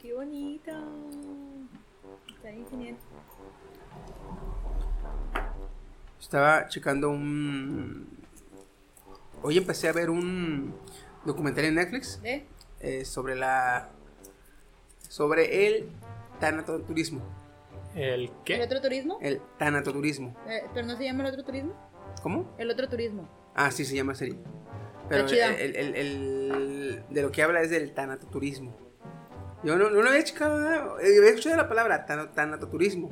Qué bonito. Está bien genial. Estaba checando un. Hoy empecé a ver un documental en Netflix ¿Eh? eh, sobre la. sobre el tanatoturismo. ¿El ¿El qué? otro turismo? El tanatoturismo. Eh, ¿Pero no se llama el otro turismo? ¿Cómo? El otro turismo. Ah, sí, se llama serie. Pero el, el- el- de lo que habla es del tanatoturismo. Yo no, no lo había checado, nada. Eh, había escuchado la palabra tana- tanatoturismo.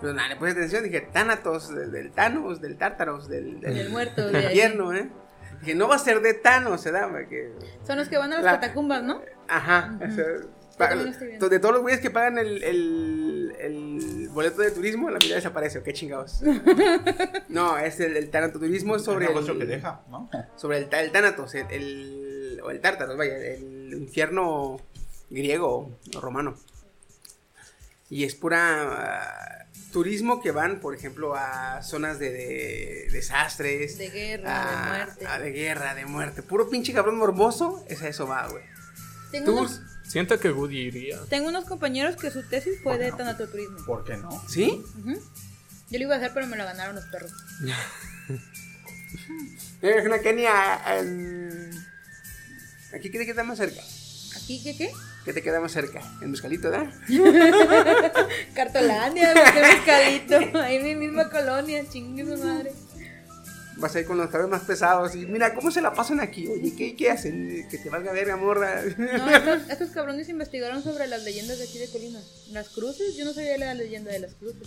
Pero nada, le puse atención, dije Thanatos, del, del Thanos, del Tártaros, del, del, Del muerto, del infierno, ¿eh? Dije, no va a ser de Thanos, ¿verdad? Porque, Son los que van a las La- catacumbas, ¿no? ajá, o sea, de todos los güeyes que pagan el, el, el boleto de turismo, la mitad desaparece, ¿o qué chingados? no, es el, el tanatoturismo es sobre el negocio el- que deja, ¿no? sobre el, ta- el Tánatos, el, el- o el Tártaros, vaya, el infierno griego o romano. Y es pura ah, turismo que van, por ejemplo, a zonas de, de desastres. De guerra, a- de muerte. a de guerra, de muerte. Puro pinche cabrón morboso, es a eso va, güey. Tengo Tours, unos, Siento que Woody iría. tengo unos compañeros que su tesis fue de tanatoturismo. ¿Por qué no? ¿sí? Yo lo iba a hacer, pero me lo ganaron los perros. Una Kenia. en- Aquí ¿qué te queda más cerca. ¿Aquí qué qué? ¿Qué te queda más cerca? En Mezcalito, ¿verdad? Cartolandia, mezcalito. Ahí en mi misma colonia, chingue su madre. Vas a ir con los cabellos más pesados y mira, ¿cómo se la pasan aquí? Oye, ¿qué, qué hacen? Que te valga verga, morra. No, estos, estos cabrones investigaron sobre las leyendas de aquí de Colima. Las cruces, yo no sabía la leyenda de las cruces.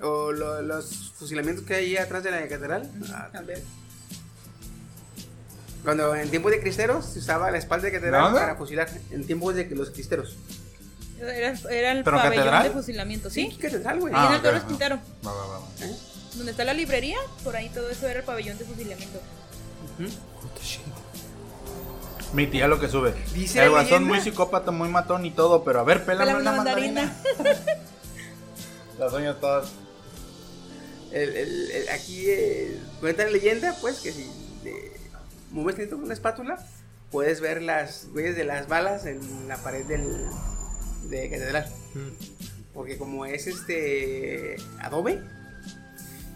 o lo- los fusilamientos que hay ahí atrás de la catedral. Ah, También. Cuando en tiempos de cristeros se usaba la espalda de catedral ¿Nada? para fusilar. En tiempos de que los cristeros. Era, era el ¿Pero pabellón catedral? de fusilamiento, ¿sí? ¿Qué catedral, güey? Ahí en Ah, el Torres ok, Quintero. Va, va, va. va. ¿Eh? Donde está la librería, por ahí todo eso era el pabellón de fusilamiento. Ujú. Mi tía lo que sube. Dice el guasón muy psicópata, muy matón y todo, pero a ver, pélame una una mandarina. Las doñas todas. El- el- el- aquí eh, cuenta la leyenda, pues, que si mueves tantito con una espátula, puedes ver las huellas de las balas en la pared del, de catedral. Mm. Porque como es este adobe,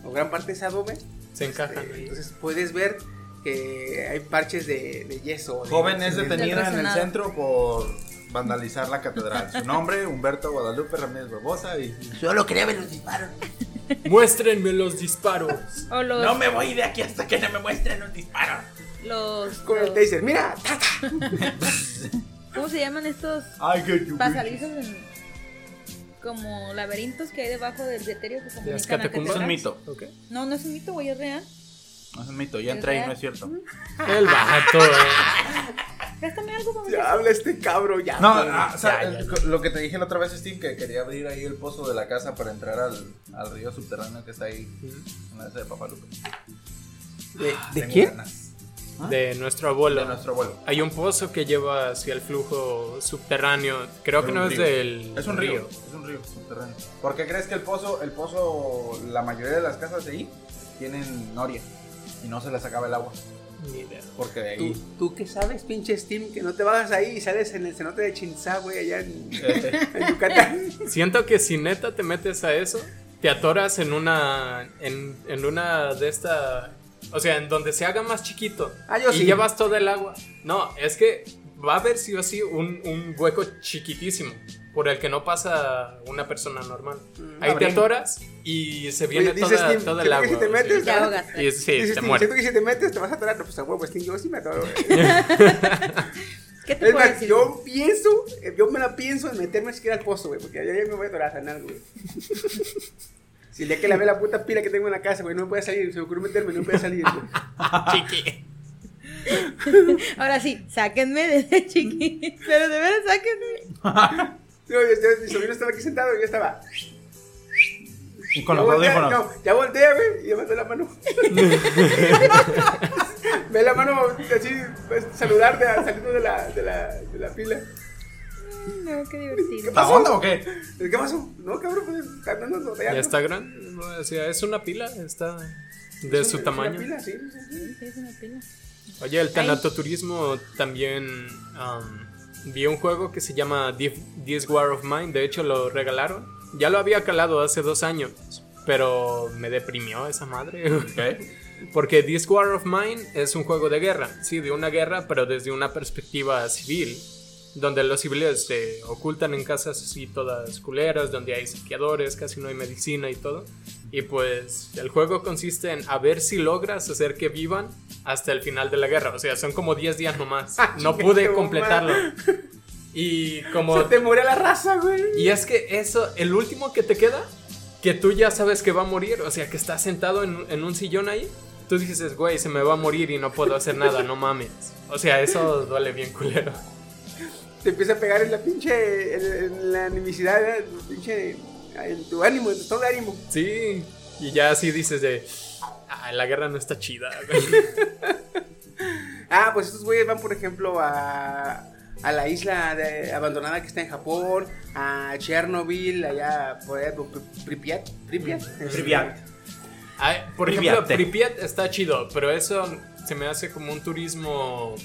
o gran parte es adobe, Se encajan. ahí. entonces puedes ver que hay parches de, de yeso. Joven es de- detenida en el centro por vandalizar la catedral. Su nombre, Humberto Guadalupe Ramírez Barbosa. Y... Solo quería ver los disparos. Muéstrenme los disparos. Los. No me voy de aquí hasta que no me muestren un disparo. Los, Con el los- taser, mira. ¿Cómo se llaman estos pasadizos en- como laberintos que hay debajo del ceterio que Las comunican catacumbas. Es un mito. No, no es un mito, güey, es real. No es un mito. Ya ¿Es entré y no es cierto. El vato. eh. Préstame algo, vamos Ya habla este cabro, ya. No, ah, o sea, Ya, ya, el- lo que te dije la otra vez, Steve, que quería abrir ahí el pozo de la casa para entrar al, al río subterráneo que está ahí en la casa de Papalupe. ¿De, de Tengo quién? ganas. De nuestro abuelo. De nuestro abuelo. Hay un pozo que lleva hacia el flujo subterráneo. Creo que Es no es río. del Es un río. Es un río subterráneo. ¿Por qué crees que el pozo, el pozo, la mayoría de las casas de ahí tienen noria y no se les acaba el agua? Ni idea. Porque de ¿Tú, ahí. tú qué sabes, pinche Steam, que no te bajas ahí y sales en el cenote de Chinzá, güey, allá en, en Yucatán. Siento que si neta te metes a eso, te atoras en una. en, en una de esta. O sea, en donde se haga más chiquito. Ah, yo y sí. llevas todo el agua. No, es que va a haber sí o sí un, un hueco chiquitísimo. Por el que no pasa una persona normal. Mm, Ahí te abrí. atoras y se viene Oye, dice toda, Steam, toda ¿qué el que agua. si te metes, sí. Te ahogas. Y sí, Dices, te Steam, mueres. siento que si te metes te vas a atorar. No, pues a huevo, Steam, yo sí me atoro. ¿Qué te Es puedo más, decir? yo pienso, eh, yo me la pienso en meterme siquiera al pozo, güey, porque allá me voy a atorar a nada, güey. Si el día que la ve la puta pila que tengo en la casa, güey, no me puede salir, se me ocurrió meterme, no me puede salir. Chiqui. Ahora sí, sáquenme de chiquito. Pero de veras, sáquenme. No, yo- yo- mi sobrino estaba aquí sentado y yo estaba. Y con Ya los voltea, audífonos. No, ya voltea, güey, y da la mano. Ve la mano así, pues, saludar de, saliendo de la, de, la, de la pila. No, qué divertido. ¿La onda o qué? ¿Qué pasó? No, cabrón, pues está Ya grande. O sea, es una pila. Está de Es su una tamaño. pila, sí, sí, sí. Sí, es una pila. Oye, el tanatoturismo también am, vi un juego que se llama This This War of Mine. De hecho, lo regalaron. Ya lo había calado hace dos años. Pero me deprimió esa madre. Ok. Porque This War of Mine es un juego de guerra. Sí, de una guerra, pero desde una perspectiva civil. Donde los civiles se ocultan en casas así todas culeras, donde hay saqueadores, casi no hay medicina y todo. Y pues el juego consiste en a ver si logras hacer que vivan hasta el final de la guerra. O sea, son como 10 días nomás. No pude completarlo. Y como... Se te muere la raza, güey. Y es que eso, el último que te queda, que tú ya sabes que va a morir, o sea, que está sentado en, en un sillón ahí, tú dices, güey, se me va a morir y no puedo hacer nada, no mames. O sea, eso duele bien culero. Te empieza a pegar en la pinche. en, en la animicidad, ¿eh? en, tu pinche. en tu ánimo, en tu estado de ánimo. Sí, y ya así dices de, ah, la guerra no está chida. güey". Ah, pues estos güeyes van, por ejemplo, a. a la isla de- abandonada que está en Japón, a Chernobyl, allá por allá, Pripyat. Pripyat. Pripyat. Ay, por Pripyat. ejemplo, Pripyat está chido, pero eso se me hace como un turismo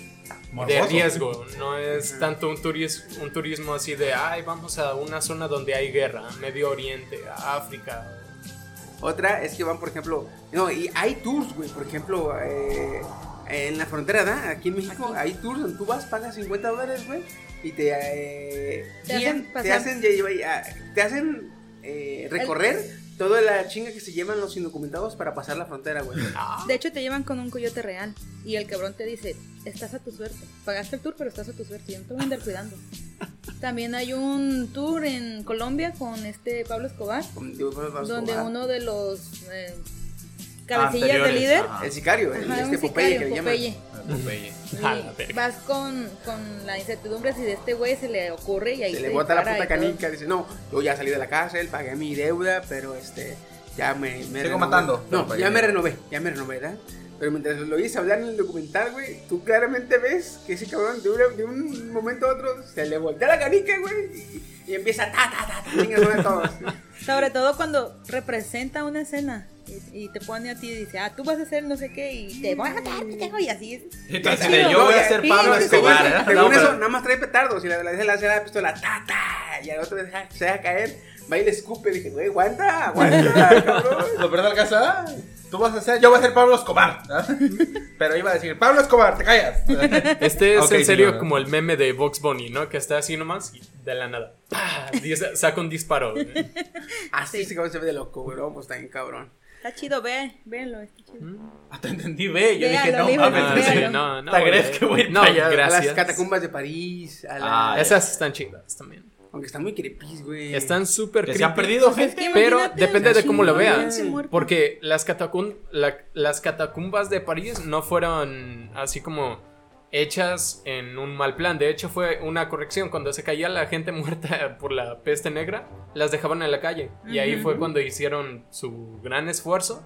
de riesgo. No es tanto un, turis- un turismo así de, ay, vamos a una zona donde hay guerra, Medio Oriente, África. Otra es que van, por ejemplo, no, y hay tours, güey, por ejemplo, eh, en la frontera, ¿da? Aquí en México hay tours donde tú vas, pagas 50 dólares, güey, y te, eh, Te guían, hacen te hacen, te hacen eh, recorrer toda la chinga que se llevan los indocumentados para pasar la frontera, güey. De hecho, te llevan con un coyote real. Y el cabrón te dice: Estás a tu suerte. Pagaste el tour, pero estás a tu suerte. Yo no te voy a andar cuidando. También hay un tour en Colombia con este Pablo Escobar. Con- vamos- vamos donde uno de los eh, cabecillas de líder. ajá. El sicario, el, Ajá, este Popeye sicario, que le llaman. Popeye. Popeye. Y A la verga. vas con, con la incertidumbre si de este güey se le ocurre y ahí Se te le bota la puta canica, dice, no, yo ya salí de la cárcel, pagué mi deuda, pero este, ya me, me Sigo renové". matando, No, ya mi me renové, ya me renové, ¿verdad? Pero mientras lo oís hablar en el documental, güey, tú claramente ves que ese cabrón de, una- de un momento a otro se le voltea la canica, güey, y, y empieza ta, ta, ta, ta, chingas a todos. Sobre todo cuando representa una escena y, y te pone a ti y dice, ah, tú vas a hacer no sé qué y te voy a matar, pendejo", y así es. Entonces, chido. yo voy a ser Pablo sí, Escobar. sí. ¿eh? Según No, eso, pero- nada más trae petardos y la, la, la, la, la pistola, ta, ta, y al otro deja, se deja caer, va y le escupe, dije, güey, aguanta, aguanta, cabrón. Lo peor del caso, ah, tú vas a ser, yo voy a ser Pablo Escobar. Pero iba a decir, Pablo Escobar, te callas. Este es en sí, serio no, no. como el meme de Vox Bunny, ¿no? Que está así nomás y de la nada. ¡pah! Saca un disparo. güey. Así Sí. se ve de loco, güey, no, pues está bien cabrón. Está chido, ve, véanlo, está chido. Hasta entendí, ve. Yo Véalo, dije, no mames. Ah, sí, no, no. ¿Te que voy a ir No, para allá? A gracias. las catacumbas de París, a la... Ah, Esas están chidas también. Aunque están muy creepy, güey. Están súper Que se han creepy. perdido Pues es gente. que Pero depende de cómo lo muerta. Porque las, catacum- la- las catacumbas de París no fueron así como hechas en un mal plan. De hecho, fue una corrección. Cuando se caía la gente muerta por la peste negra, las dejaban en la calle. Y ahí fue cuando hicieron su gran esfuerzo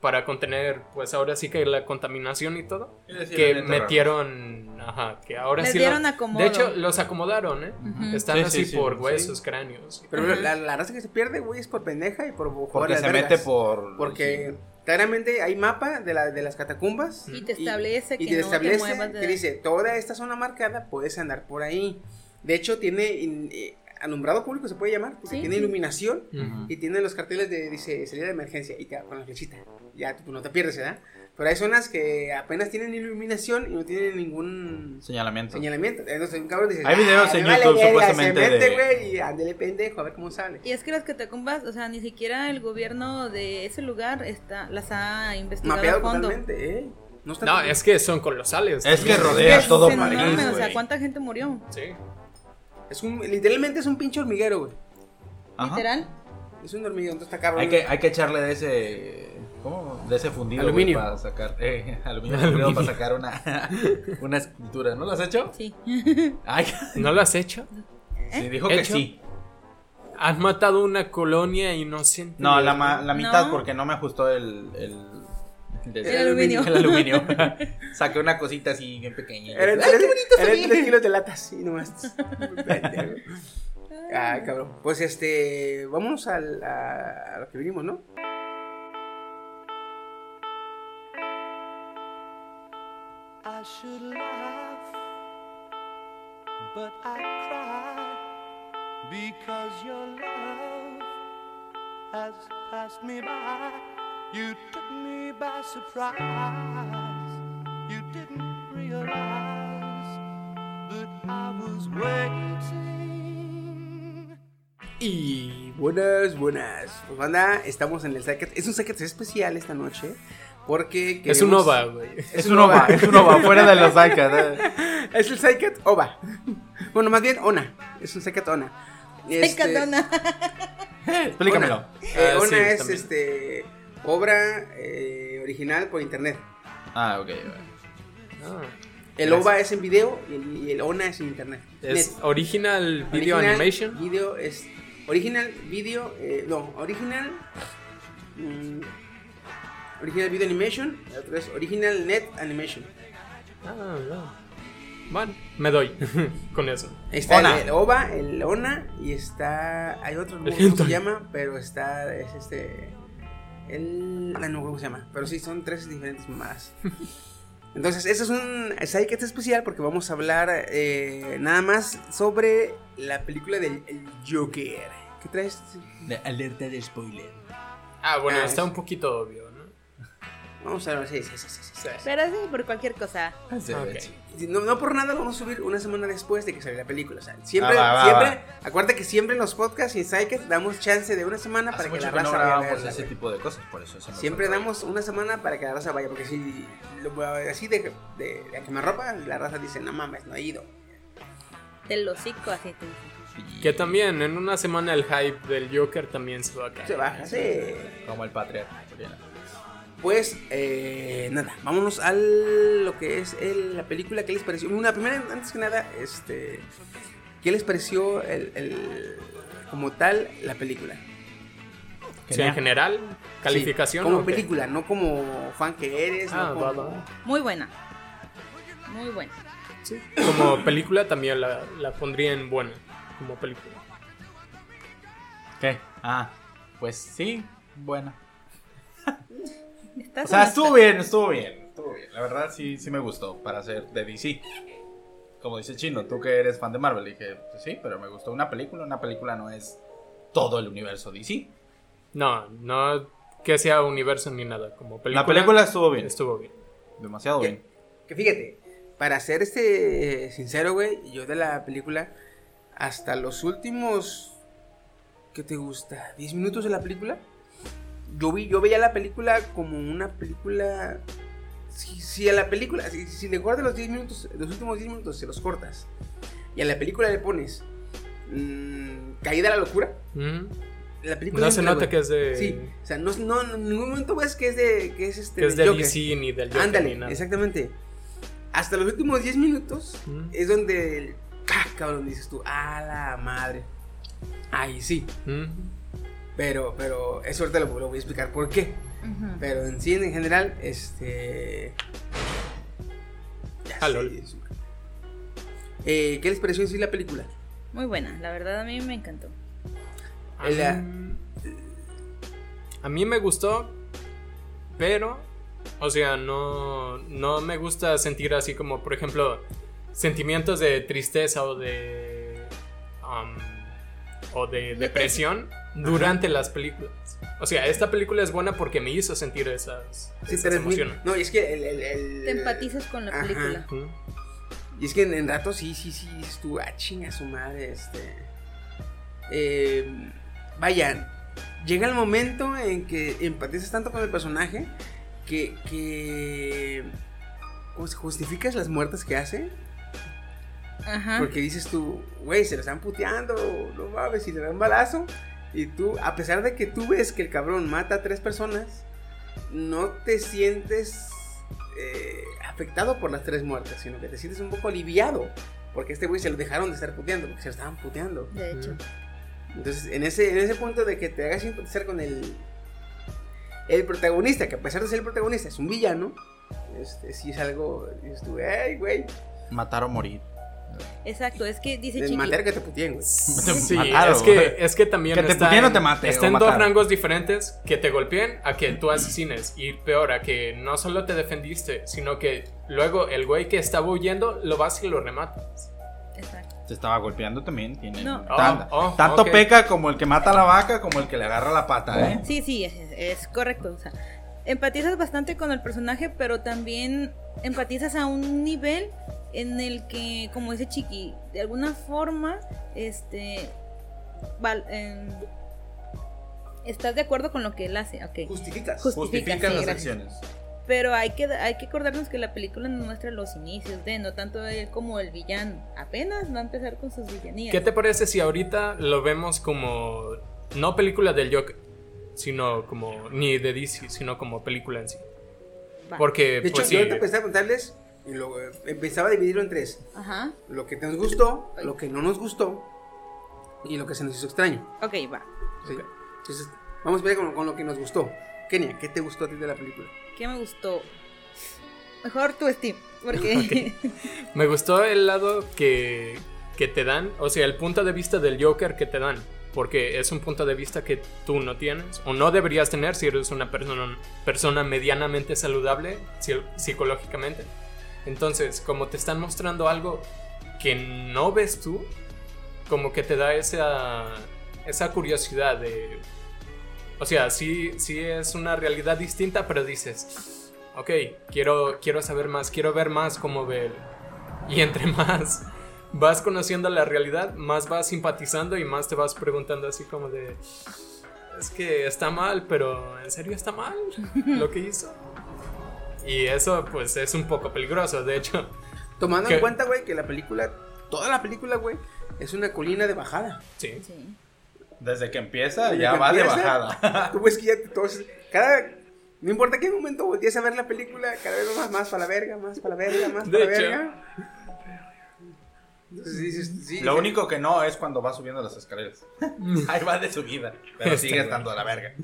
para contener, pues ahora sí que la contaminación y todo. Y Que metieron, ajá, que ahora Les sí. dieron lo- acomodo. de hecho, los acomodaron, ¿eh? Están Sí, así sí, sí, por sí. huesos, cráneos. Pero la, la raza que se pierde, güey, es por pendeja y por Porque se vergas. mete por. Porque claramente hay mapa de, la, de las catacumbas. Y te establece y que te no establece te muevas de que dice, toda esta zona marcada puedes andar por ahí. De hecho, tiene in- eh, alumbrado público, se puede llamar, porque Sí, tiene iluminación. Y tiene los carteles de, dice, salida de emergencia, y te da con la flechita. Ya, tú no te pierdes, ¿verdad? Pero hay zonas que apenas tienen iluminación y no tienen ningún Señalamiento. señalamiento. Entonces un cabrón dice, Hay videos "Ah, en vale YouTube, verga", supuestamente, Se mete, de- güey, y ándele pendejo, a ver cómo sale. Y es que las catacumbas, o sea, ni siquiera el gobierno de ese lugar está, las ha investigado Mapeado a fondo. totalmente, ¿eh? No, está No, es que son colosales. Es que rodea Es todo enorme, París. o sea. ¿cuánta gente murió? Sí. Es un, literalmente es un pinche hormiguero, güey. Literal. Es un hormiguero, entonces está cabrón. Hay que, hay que echarle de ese. De ese fundido. Aluminio. para sacar. Eh, aluminio, para sacar una, una escultura. ¿No lo has hecho? Sí. Ay, ¿No lo has hecho? sí, dijo que sí. ¿Has matado una colonia inocente? No, la, ma- la mitad No. porque no me ajustó el. El, El aluminio. El aluminio. Saqué una cosita así bien pequeña. Eran Ay, tres, qué bonito tres kilos de latas, sí, nomás. Ay, cabrón. Pues este, vámonos al, a, a lo que vinimos, ¿no? I should laugh, but I cry because your love has passed me by. You took me by surprise. You didn't realize that I was waiting. Y buenas, buenas. Pues banda, estamos en el Psychet. Es un Psychet especial esta noche. Porque Es un OVA, güey. Es un OVA, es un OVA, fuera de los Icats. Es el Psychet OVA. Bueno, más bien ONA. Es un Psychet ONA. Este, Pecadona. Explícamelo. ONA, Eh, Ah, ONA sí, es también. este obra eh, original por internet. Ah, ok. Ah, El Gracias. OVA es en video y el, y el ONA es en internet. es Net. Original Video Original Animation. Video es original video, eh, no, original mm, original video animation, el otro es original net animation. Ah, no. Bueno, me doy con eso. Ahí está ONA. el, OVA, el ONA y está hay otro no cómo se llama, pero está es este el no acuerdo cómo se llama, pero sí son tres diferentes mamadas. Entonces, este es un Psychet especial porque vamos a hablar eh, nada más sobre la película del el Joker. ¿Qué traes? De alerta de spoiler. Ah, bueno, Ah, está es- un poquito obvio, ¿no? Vamos a ver, sí, sí, sí, sí, sí. Sí. Pero sí, por cualquier cosa. Ok. No, no por nada lo vamos a subir una semana después de que salga la película. O sea, siempre, Ah, va, va, siempre, va. acuérdate que siempre en los podcasts y en damos chance de una semana para que la que no raza vaya verla, ese tipo de cosas, por eso Siempre damos una semana para que la raza vaya, porque si lo, así de, de, de que me ropa, la raza dice, no mames, no he ido. Del hocico, así te. Que también en una semana el hype del Joker también se va a caer. Se baja, sí. Como el patriarca. Pues, eh, nada, vámonos a lo que es el- la película. ¿Qué les pareció? Una primera, antes que nada, este, ¿qué les pareció el, el- como tal la película? En general, calificación. Sí, como película, no como fan que eres. Ah, no va, como- va. Muy buena. Muy buena. Sí. Como película también la, la pondría en buena. Como película. ¿Qué? Ah, pues sí, bueno. Estás O sea, estuvo bien, estuvo bien, estuvo bien. La verdad sí, sí me gustó para ser de DC. Como dice Chino, tú que eres fan de Marvel, dije, pues sí, pero me gustó una película. Una película no es todo el universo DC. No, no que sea universo ni nada. Como película. La película estuvo bien, Estuvo bien. demasiado bien. Que fíjate, para ser este sincero, güey, yo de la película, hasta los últimos, ¿qué te gusta? ¿10 minutos de la película? Yo, vi, yo veía la película como una película... Si, si a la película, si, si le guardas los 10 minutos, los últimos 10 minutos se los cortas, y a la película le pones mm, Caída a la locura, Ujú. la película... No se nota que es de. Sí, o sea, no, no, en ningún momento ves que es de... Que es, este, que es del. DC ni del Joker Ándale, ni nada. exactamente. Hasta los últimos 10 minutos Ujú. es donde, ah, cabrón, dices tú, a la madre. Ahí sí, Ujú. Pero, pero eso ahorita lo, lo voy a explicar por qué. Pero en sí, en general, este... Ya Ah, sé, Eh, ¿Qué les pareció en sí la película? Muy buena. La verdad, a mí me encantó. A La- mí, a mí me gustó, pero, o sea, no, no me gusta sentir así como, por ejemplo, sentimientos de tristeza o de, um, o de depresión durante las películas. O sea, esta película es buena porque me hizo sentir esas, Sí, esas pero es muy- emociones. No, y es que el... el- el- Te empatizas con la Ajá. película. Y es que en, en rato sí, sí, sí, dices tú, ah, chinga su madre, este. Eh, vaya, llega el momento en que empatizas tanto con el personaje que. que ¿Cómo se justificas las muertes que hace? Ajá. Porque dices tú, güey, se lo están puteando, no mames, y le dan un balazo. Y tú, a pesar de que tú ves que el cabrón mata a tres personas, no te sientes eh, afectado por las tres muertes, sino que te sientes un poco aliviado. Porque este güey se lo dejaron de estar puteando, porque se lo estaban puteando. De hecho. Entonces, en ese, en ese punto de que te hagas simpatizar con el, el protagonista, que a pesar de ser el protagonista es un villano, este, sí es algo, tú, ay, güey, Matar o morir. Exacto. Es que dice Chiqui. matar que te puteen, güey. Sí, Mataron, es que, es que también Que te está, puteen o en, te maten, está o en dos rangos diferentes que te golpeen a que tú asesines y peor a que no solo te defendiste, sino que luego el güey que estaba huyendo lo vas y lo rematas. Exacto. Se estaba golpeando también. Tiene No. tan- Oh, oh, tanto ok. peca como el que mata a la vaca, como el que le agarra la pata, ¿eh? Sí, sí, es, es correcto. O sea, empatizas bastante con el personaje, pero también empatizas a un nivel en el que, como dice Chiqui, de alguna forma, este, val- em, estás de acuerdo con lo que él hace. Ok. Justificas. Justifica, Justifican sí, las gracias. acciones. Pero hay que, hay que acordarnos que la película nos muestra los inicios de, no tanto él como el villano. Apenas va a empezar con sus villanías. ¿Qué te parece si ahorita lo vemos como no película del Joker, sino como ni de DC, sino como película en sí? Va. Porque De hecho, pues yo sí, ahorita pensaba contarles y lo empezaba a dividirlo en tres. Ajá. Lo que nos gustó, lo que no nos gustó y lo que se nos hizo extraño. Ok, va. ¿sí? Ok. Entonces, vamos a ver con, con lo que nos gustó. Kenia, ¿qué te gustó a ti de la película? ¿Qué me gustó? Mejor tu Steam, porque me gustó el lado que, que te dan, o sea, el punto de vista del Joker que te dan. Porque es un punto de vista que tú no tienes o no deberías tener si eres una persona, persona medianamente saludable psi- psicológicamente. Entonces, como te están mostrando algo que no ves tú, como que te da esa, esa curiosidad de... O sea, sí, sí es una realidad distinta, pero dices, ok, quiero, quiero saber más, quiero ver más cómo ve él. Y entre más vas conociendo la realidad, más vas simpatizando y más te vas preguntando así como de... Es que está mal, pero ¿en serio está mal lo que hizo? Y eso pues es un poco peligroso, de hecho. Tomando en cuenta, güey, que la película, toda la película, güey, es una colina de bajada. Sí. sí. Desde que empieza, Desde ya que va de bajada. Tú ves que ya te- todos, cada, no importa qué momento voltees a ver la película, cada vez más, más para la verga, más para la verga, más para la hecho. verga. Sí, Lo sí. único que no es cuando va subiendo las escaleras. Ahí va de subida. Pero sigue bien. estando a la verga.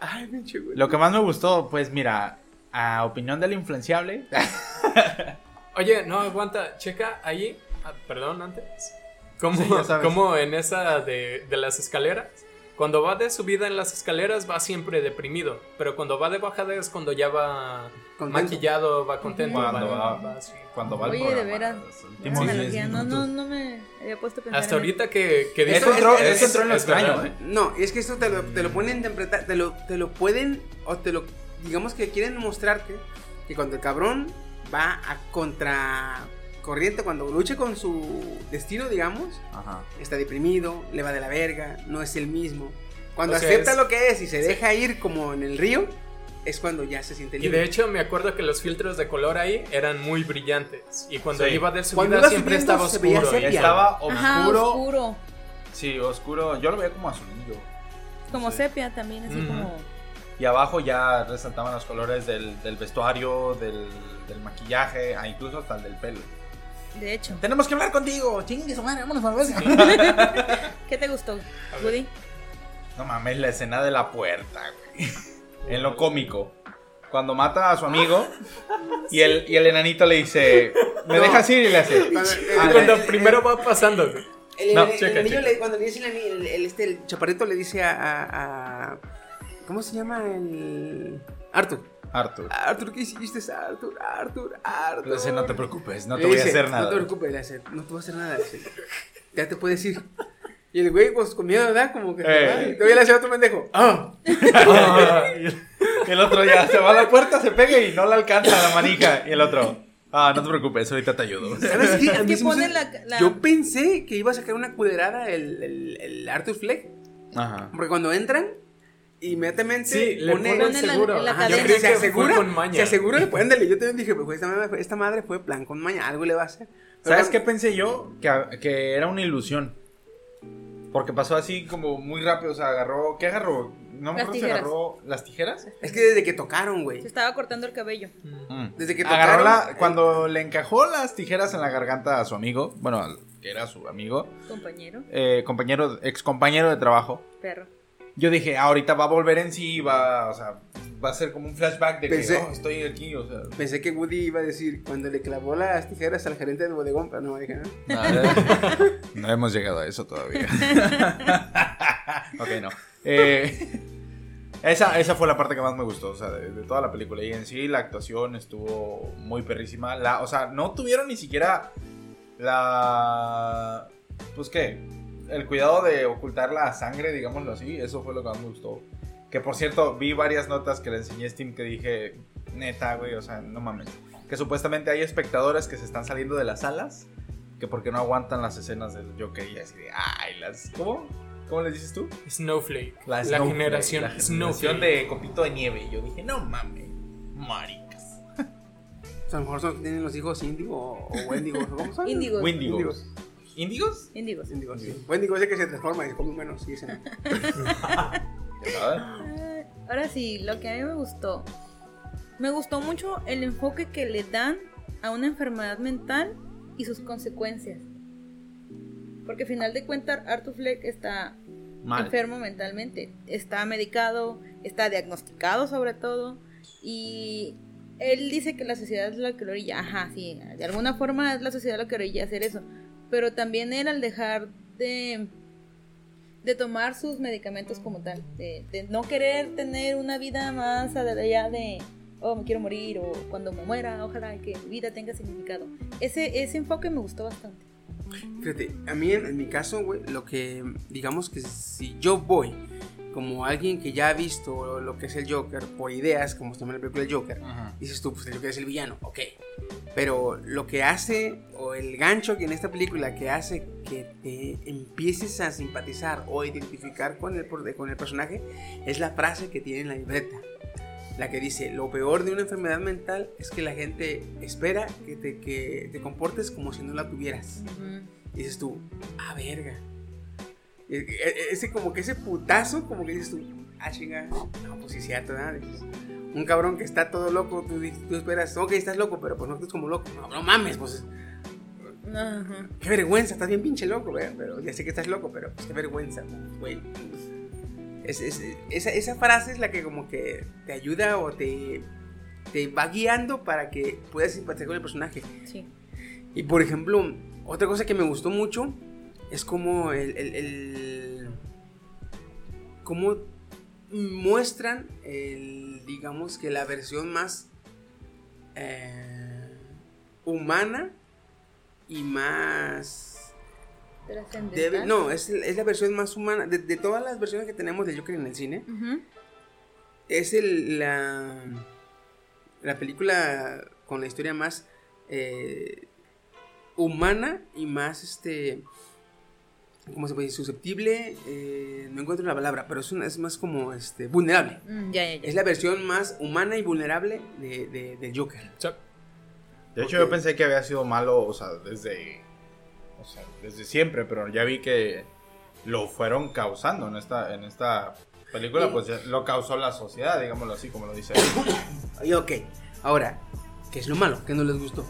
Ay, pinche güey. Lo que más me gustó, pues mira, a opinión del influenciable. Oye, no, aguanta, checa ahí, ah, perdón, antes. ¿Cómo, Sí, ya sabes. cómo en esa de, de las escaleras? Cuando va de subida en las escaleras va siempre deprimido, pero cuando va de bajada es cuando ya va Contento. maquillado, va contento, Cuando va, va-. Cuando va al Oye, de veras. los últimos Buena 10 analogía. No, no, no me había puesto a pensar Hasta en ahorita que, que Eso entró, es- eso entró en lo es extraño, verdad. ¿eh? No, es que esto te lo, te lo pueden interpretar, te lo, te lo pueden, o te lo, digamos que quieren mostrarte que cuando el cabrón va a contra corriente, cuando lucha con su destino, digamos, Ajá. está deprimido, le va de la verga, no es el mismo. Cuando O sea, acepta es- lo que es y se deja ir como en el río, es cuando ya se siente Y de hecho me acuerdo que los filtros de color ahí eran muy brillantes. Y cuando Sí. iba de Cuando subida iba siempre estaba se veía oscuro. y- Estaba Ajá, oscuro. oscuro. Sí, oscuro. Yo lo veía como azulillo. Como Sí. sepia también, así como. Y abajo ya resaltaban los colores del, del vestuario, del, del maquillaje, ah, incluso hasta el del pelo. De hecho. Tenemos que hablar contigo. Chingue su madre, vámonos a ver. ¿Qué te gustó. Woody? No mames, la escena de la puerta, güey. En lo cómico. Cuando mata a su amigo y el, y el enanito le dice, ¿me No. dejas ir? Y le hace. Cuando- Ah, el- Cuando el- primero va pasando. El, No, el- el checa, niño checa. le- cuando le dice el, el- el- este, el chaparrito le dice a, a- a- ¿Cómo se llama el. Arthur. Arthur. Arthur, ¿qué hiciste, Arthur? Arthur, Arthur. Le dice, no te preocupes, no te voy a hacer No nada. te preocupes, le no te voy a hacer nada. le dice, ya te puedes ir. Y el güey, pues con miedo, ¿verdad? Como que. Eh. "Ay", Todavía le hace otro pendejo. ¡Ah! y el- el otro ya se va a la puerta, se pega y no le alcanza la manija. Y el otro, ah, no te preocupes, ahorita te ayudo. ¿Sabes qué? A Es que pone la- la- Yo pensé que iba a sacar una culerada el, el, el Arthur Fleck. Ajá. Porque cuando entran, inmediatamente Sí, le pone. ponen Pone la- seguro. la Ajá, cadena. Yo creí se que asegura, con maña. se asegura de ponerle. Yo también dije, pues esta madre, fue- esta madre fue plan con maña, algo le va a hacer. Pero ¿Sabes qué pensé yo? Que, que era una ilusión. Porque pasó así como muy rápido, o sea, agarró, ¿qué agarró? No me Las acuerdo si agarró las tijeras. Es que desde que tocaron, güey. Se estaba cortando el cabello. Mm. Desde que Agarró tocaron. la, eh, cuando le encajó las tijeras en la garganta a su amigo, bueno, al- que era su amigo, Compañero, eh, compañero, ex compañero de trabajo. perro. Yo dije, "Ah, ahorita va a volver en sí, va, o sea, va a ser como un flashback de Pensé- que oh, estoy aquí, o sea. Pensé que Woody iba a decir cuando le clavó las tijeras al gerente del bodegón, pero no, dije, ¿no? No hemos llegado a eso todavía. ok, no. Eh, esa, esa fue la parte que más me gustó, o sea, de, de toda la película. Y en sí la actuación estuvo muy perrísima. La, o sea, no tuvieron ni siquiera La. Pues qué. El cuidado de ocultar la sangre, digámoslo así, eso fue lo que más me gustó. Que por cierto, vi varias notas que le enseñé a Steam que dije, neta, güey, o sea, no mames. Que supuestamente hay espectadores que se están saliendo de las salas, que porque no aguantan las escenas del Joker y así de, ay, las. ¿Cómo? ¿Cómo le dices tú? Snowflake. La, Snowflake, generación, la generación Snowflake. de copito de nieve. Y yo dije, no mames, maricas. O sea, a lo mejor son, tienen los hijos índigo o, o wendigo. ¿Cómo son? Índigos. Wendigos. ¿Índigos? Índigos. Índigo, sí. Wendigo es el que se transforma y come menos. Sí, no. ¿Sabes? Ah, Ahora sí, lo que a mí me gustó. Me gustó mucho el enfoque que le dan a una enfermedad mental y sus consecuencias. Porque al final de cuentas, Arthur Fleck está Mal. enfermo mentalmente. Está medicado, está diagnosticado sobre todo. Y él dice que la sociedad es la que lo orilla. Ajá, sí, de alguna forma es la sociedad la que lo orilla hacer eso. Pero también él al dejar de, de tomar sus medicamentos como tal. De, de no querer tener una vida más allá de, oh, me quiero morir o cuando me muera, ojalá que mi vida tenga significado. Ese, ese enfoque me gustó bastante. Fíjate, a mí en, en mi caso, güey, lo que, digamos que si yo voy como alguien que ya ha visto lo que es el Joker por ideas, como se llama la película del Joker, Ajá. dices tú, pues el Joker es el villano, ok. Pero lo que hace, o el gancho que en esta película que hace que te empieces a simpatizar o identificar con el, con el personaje, es la frase que tiene en la libreta. La que dice, lo peor de una enfermedad mental es que la gente espera que te, que te comportes como si no la tuvieras. Y dices tú, ah, verga. E- e- Ese como que ese putazo, como que dices tú, ah, chinga. No, pues sí, cierto, ¿verdad? Dices, un cabrón que está todo loco, tú, tú esperas, ok, estás loco, pero pues no estás como loco. No, no mames, pues Ajá. qué vergüenza, estás bien pinche loco, ¿verdad? Pero ya sé que estás loco, pero pues qué vergüenza, güey. Es- es- esa, esa frase es la que como que te ayuda o te, te va guiando para que puedas simpatizar con el personaje. Sí. Y por ejemplo, otra cosa que me gustó mucho es como el. el, el- cómo muestran el, digamos que la versión más eh, humana y más débil. No, es, es la versión más humana. De, de todas las versiones que tenemos de Joker en el cine, es el, la, la película con la historia más eh, humana y más, este, ¿cómo se puede decir? Susceptible, eh, no encuentro la palabra, pero es, una- es más como, este, vulnerable. Mm, ya, ya, ya. Es la versión más humana y vulnerable de, de, Joker. O sea, De hecho, yo pensé que había sido malo, o sea, desde. O sea, desde siempre, pero ya vi que lo fueron causando en esta, en esta película, Sí. pues lo causó la sociedad, digámoslo así, como lo dice. Y ok, ahora, ¿qué es lo malo? ¿Qué no les gustó?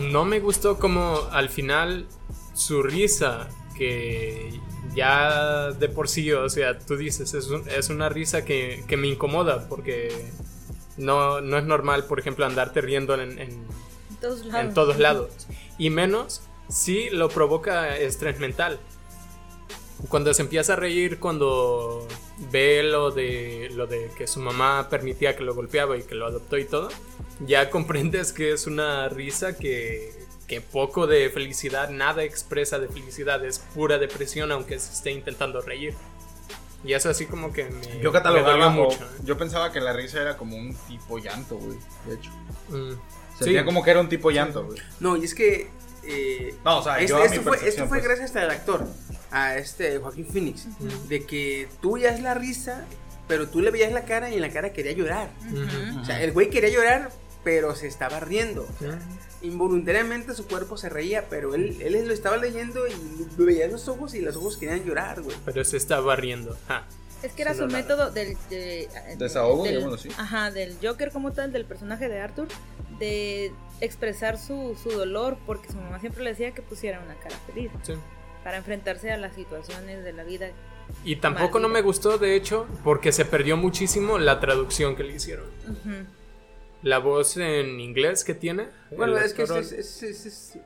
no me gustó como al final su risa, que ya de por sí, o sea, tú dices, es, un- es una risa que, que me incomoda porque no, no es normal, por ejemplo, andarte riendo en- en, todos lados. en todos lados. Y menos si lo provoca estrés mental. Cuando se empieza a reír, cuando ve lo de, lo de que su mamá permitía que lo golpeaba y que lo adoptó y todo, ya comprendes que es una risa que, que poco de felicidad, nada expresa de felicidad, es pura depresión aunque se esté intentando reír. Y eso así como que me, Yo catalogaba mucho. ¿eh? Yo pensaba que la risa era como un tipo llanto, güey. De hecho. Mm. Sentía Sí. como que era un tipo llanto, güey. No, y es que... eh, No, o sea, esto, yo fue, esto fue pues. gracias al actor, a este Joaquín Phoenix, de que tú ya es la risa, pero tú le veías la cara y en la cara quería llorar. O sea, el güey quería llorar, pero se estaba riendo. Involuntariamente su cuerpo se reía, pero él, él lo estaba leyendo y veía los ojos y los ojos querían llorar, güey. Pero se estaba riendo. Es que era Sí, su no, método del... de- Desahogo, del- digámoslo así. Ajá, del Joker como tal, del personaje de Arthur, de expresar su, su dolor, porque su mamá siempre le decía que pusiera una cara feliz, Sí. para enfrentarse a las situaciones de la vida. Y tampoco no me gustó, de hecho, porque se perdió muchísimo la traducción que le hicieron. Ujú. La voz en inglés que tiene. Bueno, es que es, es- es- es- es-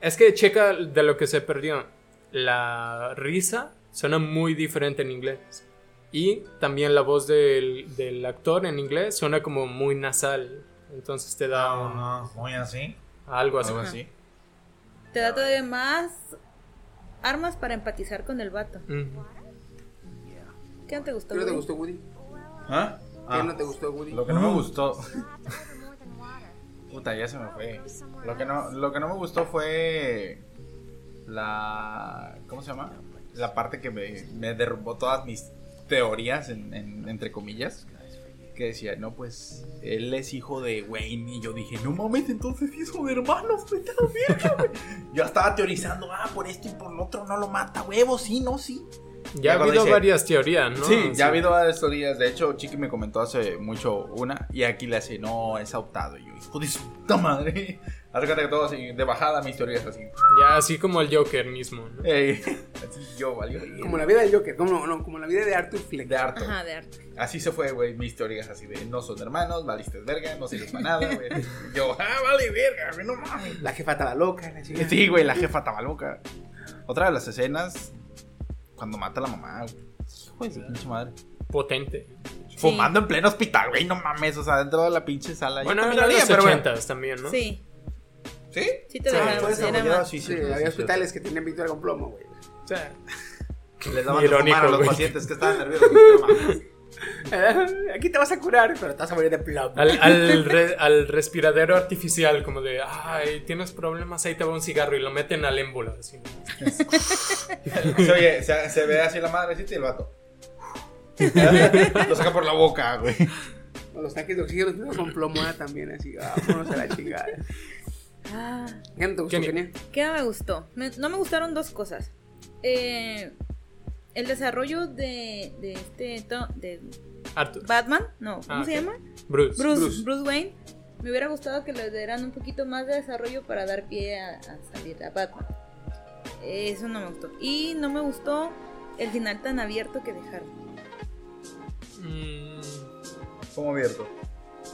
Es que checa de lo que se perdió. La risa suena muy diferente en inglés. Y también la voz del, del actor en inglés suena como muy nasal. Entonces te da un- muy así. algo así. Algo así. Te da todavía más armas para empatizar con el vato. Ujú. ¿Qué no te gustó? ¿Qué no te gustó, Woody? ¿Ah? ¿Qué Ah, no te gustó, Woody? Lo que no me gustó. Puta, ya se me fue. Lo que no, lo que no me gustó fue la. ¿Cómo se llama? La parte que me, me derrumbó todas mis teorías, en, en- entre comillas. Que decía, no, pues él es hijo de Wayne. Y yo dije, no mames, entonces hermanos, a la verga, güey. Yo estaba teorizando, ah, por esto y por lo otro no lo mata, huevo, sí, no, sí. Ya ha habido dice- varias teorías, ¿no? Sí, ya ha habido varias teorías. De hecho, Chiqui me comentó hace mucho una. Y aquí le hace, no, es adoptado. Y yo, hijo de su puta madre. Cuenta que todo así, de bajada mis teorías así. Ya así como el Joker mismo, ¿no? Ey, así yo, valió. Como la vida de Joker, como, no, como la vida de Arthur Fleck. De harto. Ajá, de arte. Así se fue, güey, mis teorías así de no son hermanos, valiste verga, no sirves para nada, güey. Yo, ah, vale verga, güey, no mames. La jefa estaba loca, la chica. Sí, güey, la jefa estaba loca. Otra de las escenas, cuando mata a la mamá, güey. Hijo de su pinche madre. Potente. Fumando en pleno hospital, güey, no mames, o sea, dentro de la pinche sala. Bueno, haría, los pero bueno. ochentas también, ¿no? Sí, ¿Sí? sí te dejaron. sí, era sí, Sí, sí, había sí, hospitales que tenían pintura con plomo, güey. O sea, Les daban de Irónico, fumar a los pacientes que estaban nerviosos. Aquí te vas a curar, pero te vas a morir de plomo. al, al, re- al respiradero artificial, como de, ay, tienes problemas, ahí te va un cigarro y lo meten al émbolo. Así. Se, oye, se, se ve así la madrecita y el vato. Lo saca por la boca, güey. Los tanques de oxígeno con plomo ah, también, así. Vámonos a la chingada. Ah, ¿Qué no te gustó. Kenia? ¿Qué no me gustó? Me- no me gustaron dos cosas. Eh, el desarrollo de, de este de Arthur. Batman, no, ¿cómo Ah, se ok. llama? Bruce. Bruce, Bruce. Bruce. Wayne. Me hubiera gustado que le dieran un poquito más de desarrollo para dar pie a, a salir a Batman. Eso no me gustó. Y no me gustó el final tan abierto que dejaron. Mm, Como abierto.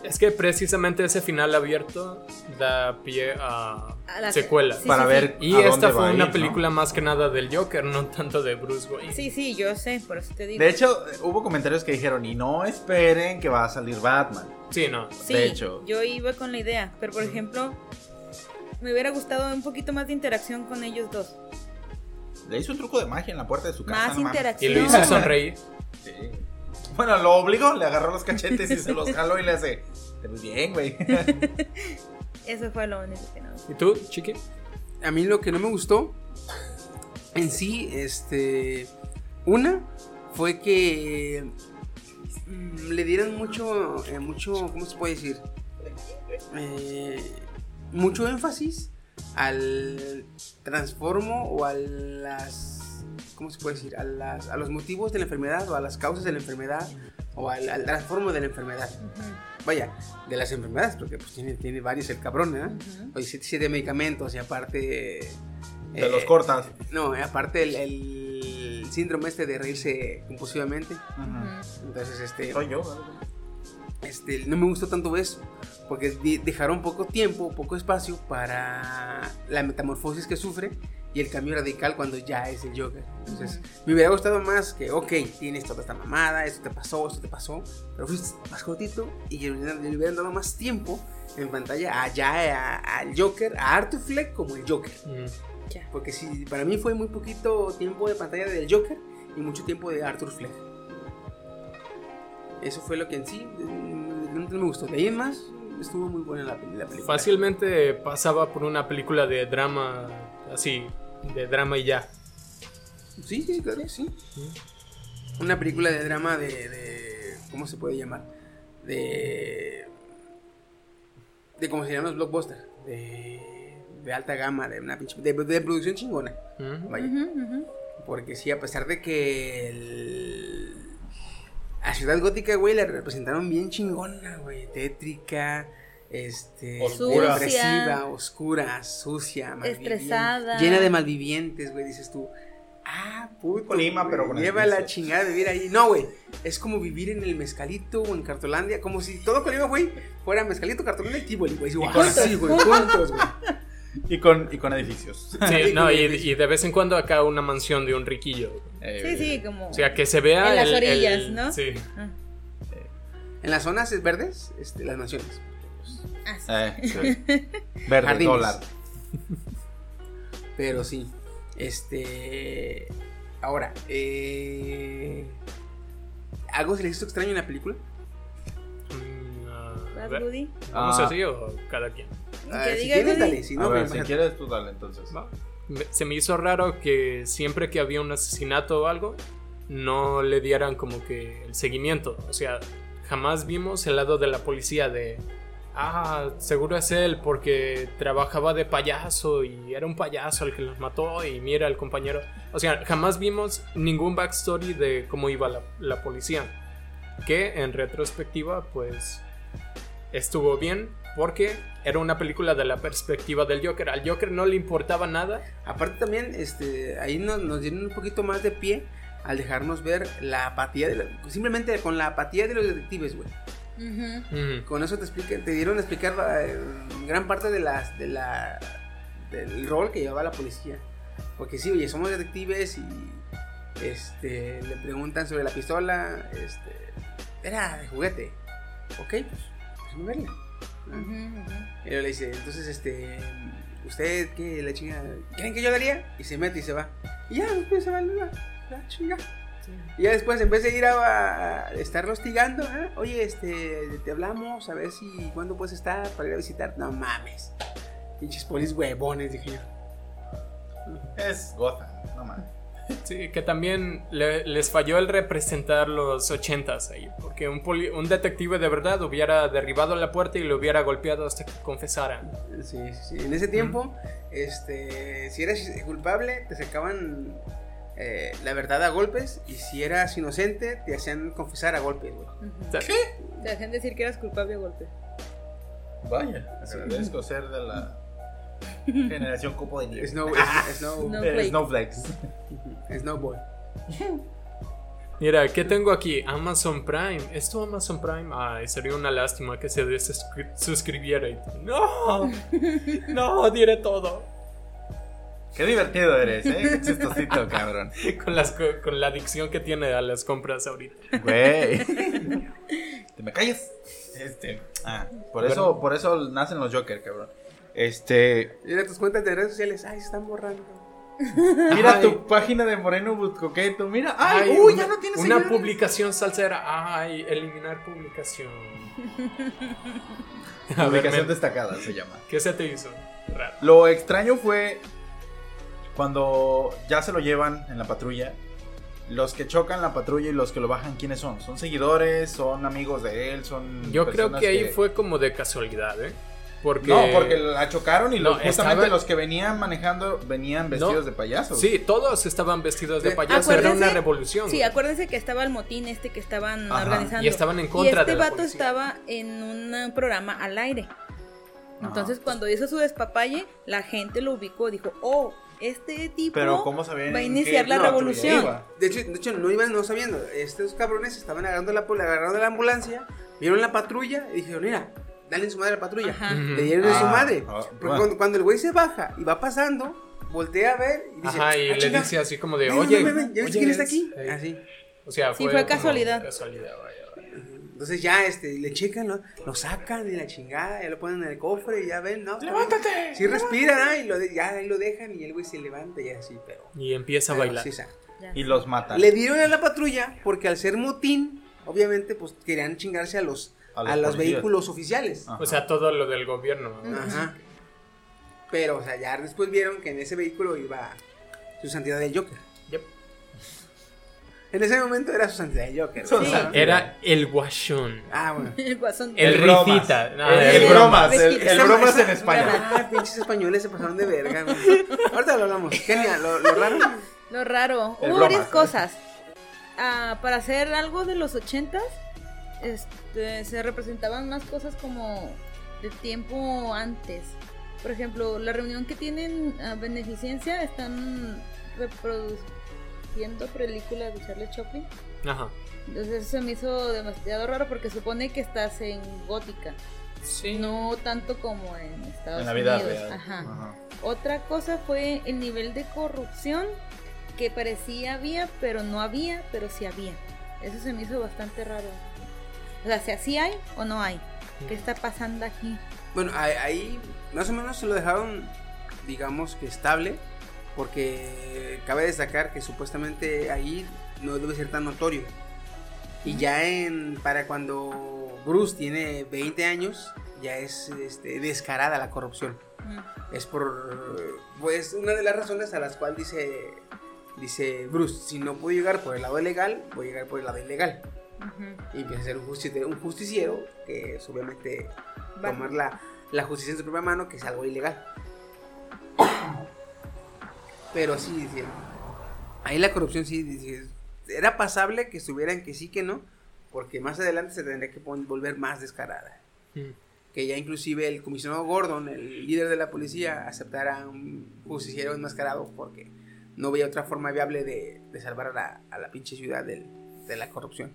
Es que precisamente ese final abierto da pie a, A la- secuela. sí, Para sí, ver Y a dónde esta va fue ir, una ¿no? película más que nada del Joker, no tanto de Bruce Wayne. Sí, sí, yo sé, por eso te digo. De hecho, hubo comentarios que dijeron, y no esperen que va a salir Batman. Sí, no. Sí, de hecho. yo iba con la idea, pero por ejemplo, me hubiera gustado un poquito más de interacción con ellos dos. Le hizo un truco de magia en la puerta de su casa. Más no mames. Y interacción. lo hizo sonreír. Sí. Bueno, lo obligó, le agarró los cachetes y se los jaló y le hace. "Te ves bien, güey. Eso fue lo único que no. ¿Y tú, Chiqui? A mí lo que no me gustó en sí, este. Una fue que mm, le dieron mucho, eh, mucho, ¿cómo se puede decir? Eh, mucho énfasis al transformo o a las, ¿cómo se puede decir? A, las, a los motivos de la enfermedad o a las causas de la enfermedad o al, al transformo de la enfermedad. Vaya, de las enfermedades, porque pues tiene, tiene varios el cabrón, ¿eh? Oye, siete, siete medicamentos y aparte... Te eh, los cortas. No, aparte el, el síndrome este de reírse compulsivamente. Ujú. Entonces, este, Soy yo. este, no me gustó tanto eso. Porque dejaron poco tiempo, poco espacio para la metamorfosis que sufre y el cambio radical cuando ya es el Joker. Entonces, me hubiera gustado más que, ok, tienes toda esta mamada, esto te pasó, esto te pasó, pero fuiste más cortito y le hubieran, dado más tiempo en pantalla allá a- al Joker, a Arthur Fleck como el Joker. Mm. Ya. Porque sí, para mí fue muy poquito tiempo de pantalla del Joker y mucho tiempo de Arthur Fleck. Eso fue lo que en sí no me gustó. De ahí en más, estuvo muy buena la, la película. Fácilmente pasaba por una película de drama, así, de drama y ya. Sí, sí, claro, sí. Una película de drama de, de- ¿Cómo se puede llamar? De. De cómo se llaman los blockbusters. De, de alta gama, de una pinche- de, de producción chingona. Vaya. Porque sí, a pesar de que el- a Ciudad Gótica, güey, la representaron bien chingona, güey. Tétrica, este, Oscura. depresiva, oscura, sucia, malviviente, Estresada. llena de malvivientes, güey. Dices tú, ah, puto. Colima, pero con Lleva la chingada de vivir ahí. No, güey. Es como vivir en el Mezcalito o en Cartolandia, como si todo Colima, güey, fuera Mezcalito, Cartolandia y Tíboli, güey. Sí, con- sí, güey, juntos, güey. Y con, y con edificios. Sí, no, y, de vez en cuando acá una mansión de un riquillo. Eh, Sí, sí, como. O sea, que se vea. En las el- el- orillas, ¿no? Sí. Ah, En las zonas verdes, este, las mansiones. Ah, sí. Eh, sí. Verde Jardines. dólar. Pero sí. Este. Ahora, eh. ¿Algo se les hizo extraño en la película? Mm, ah, ¿Vas, Rudy? ¿Vamos Ah. así o cada quien? Ah, Que si diga quieres, dale. Si a no, ver, si quieres tú dale entonces. Va. Se me hizo raro que siempre que había un asesinato o algo, no le dieran como que el seguimiento. O sea, jamás vimos el lado de la policía de, ah, seguro es él porque trabajaba de payaso y era un payaso el que los mató y mira el compañero. O sea, jamás vimos ningún backstory de cómo iba la, policía. Que en retrospectiva, pues, estuvo bien porque era una película de la perspectiva del Joker. Al Joker no le importaba nada. Aparte también, este, ahí nos, nos dieron un poquito más de pie al dejarnos ver la apatía de la- simplemente con la apatía de los detectives, güey. Con eso te explica, te dieron a explicar eh, gran parte de las, de la, del rol que llevaba la policía. Porque sí, oye, somos detectives y este, le preguntan sobre la pistola, este, era de juguete. Ok, pues, déjame verla. Y luego le dice, entonces, este, ¿usted qué la chinga? ¿Creen que yo lo haría? Y se mete y se va. Y ya, después se va la chinga. Y ya después, en vez de ir a, a estarlo hostigando, ¿eh? oye, este, te hablamos, a ver si, ¿cuándo puedes estar para ir a visitar? No mames. Pinches polis huevones, dije yo. Es Gotham, no mames. Sí, que también le- les falló el representar los ochentas ahí, porque un, poli- un detective de verdad hubiera derribado la puerta y lo hubiera golpeado hasta que confesara. Sí, sí, sí. En ese tiempo, este, si eras culpable, te sacaban eh, la verdad a golpes, y si eras inocente, te hacían confesar a golpes, güey. Sea, Te hacían decir que eras culpable a golpe. Vaya, agradezco ser de la generación copo de nieve. Snow, Snow, No. Eh, Snowflake. Snowflakes. Snowboy. Mira, ¿qué tengo aquí? Amazon Prime. ¿Esto Amazon Prime? Ay, sería una lástima que se desuscribiera. y- No, no, diré todo. Qué divertido eres, ¿eh? Qué chistosito, cabrón. Con, las, co- con la adicción que tiene a las compras ahorita. Güey. ¿Te me callas? Este. Ah, por eso, por eso nacen los Joker, cabrón. Este. Mira tus cuentas de redes sociales. Ay, se están borrando. Mira Ay. tu página de Moreno Coqueto. Mira. ¡Ay! Ay, ¡Uy! una, ya no tienes Una seguidores. publicación salsera. Ay, eliminar publicación. A ver, Publicación destacada se llama. ¿qué se te hizo? Raro. Lo extraño fue cuando ya se lo llevan en la patrulla. Los que chocan la patrulla y los que lo bajan, ¿quiénes son? ¿Son seguidores? ¿Son amigos de él? ¿Son Yo creo que ahí fue como de casualidad, ¿eh? Porque... No, porque la chocaron y No, los- justamente estaba- los que venían manejando venían vestidos de payasos. Sí, todos estaban vestidos de Sí. payaso. Era una revolución. Sí, acuérdense que estaba el motín este que estaban Ajá. organizando. Y estaban en contra Y este de vato policía. estaba en un programa al aire. Entonces, cuando hizo su despapalle, la gente lo ubicó. Dijo, oh, este tipo Pero ¿cómo sabían va a iniciar la revolución. iba? De hecho, de hecho, no iban no sabiendo. Estos cabrones estaban agarrando la, agarrando la ambulancia, vieron la patrulla y dijeron, mira, dale en su madre a la patrulla. Ajá. Le dieron en su Ah, madre. ah, bueno. cuando, cuando el güey se baja y va pasando, voltea a ver y dice, Ajá, y "Ah, le chinga, dice así como de, oye, ven, ven, ¿ya viste oye, quién está es- aquí? eh, Así. O sea, Sí, fue, casualidad. Casualidad, vaya. Entonces ya este, le checan, lo, lo sacan de la chingada, ya lo ponen en el cofre y ya ven, ¿no? ¡Levántate! Sí respira, ¿no? Y lo de- ya ahí lo dejan y el güey se levanta y así, pero... Y empieza a bailar. sí. Y los matan. Le dieron a la patrulla porque al ser motín, obviamente, pues querían chingarse a los, A a los vehículos oficiales. Ajá. O sea, todo lo del gobierno. ¿no? Ajá. Pero, o sea, ya después vieron que en ese vehículo iba su santidad del Joker. Yep. En ese momento era su santidad del Joker. ¿no? Era el guashón. Ah, bueno. El guasón. El, El bromas. ricita. No, El, el el bromas. el, bromas en España. Ah, pinches españoles se pasaron de verga. Ahorita lo hablamos. Genial, lo, lo raro. Lo raro. El Hubo bromas, varias ¿eh? cosas. Ah, para hacer algo de los ochentas, este, se representaban más cosas como de tiempo antes. Por ejemplo, la reunión que tienen a beneficencia están reproduciendo películas de Charlie Chaplin. Ajá. Entonces eso se me hizo demasiado raro porque supone que estás en gótica, Sí. no tanto como en Estados En la vida Unidos. real. Ajá. Ajá. Otra cosa fue el nivel de corrupción que parecía había, pero no había, pero sí había. Eso se me hizo bastante raro. O sea, si así hay o no hay. ¿Qué está pasando aquí? Bueno, ahí, ahí más o menos se lo dejaron, digamos que estable. Porque cabe destacar que supuestamente ahí no debe ser tan notorio. Y ya en para cuando Bruce tiene 20 años, ya es este, descarada la corrupción. Mm. Es por pues una de las razones a las cuales dice dice Bruce, si no puedo llegar por el lado legal, voy a llegar por el lado ilegal. Y empieza a ser un justiciero, un justiciero que es obviamente tomar la, la justicia en su propia mano, que es algo ilegal. Pero sí, dice, ahí la corrupción sí, dice, era pasable que estuvieran que sí, que no, porque más adelante se tendría que volver más descarada. Mm. Que ya inclusive el comisionado Gordon, el líder de la policía, aceptara un justiciero enmascarado porque no veía otra forma viable de, de salvar a la, a la pinche ciudad del- de la corrupción.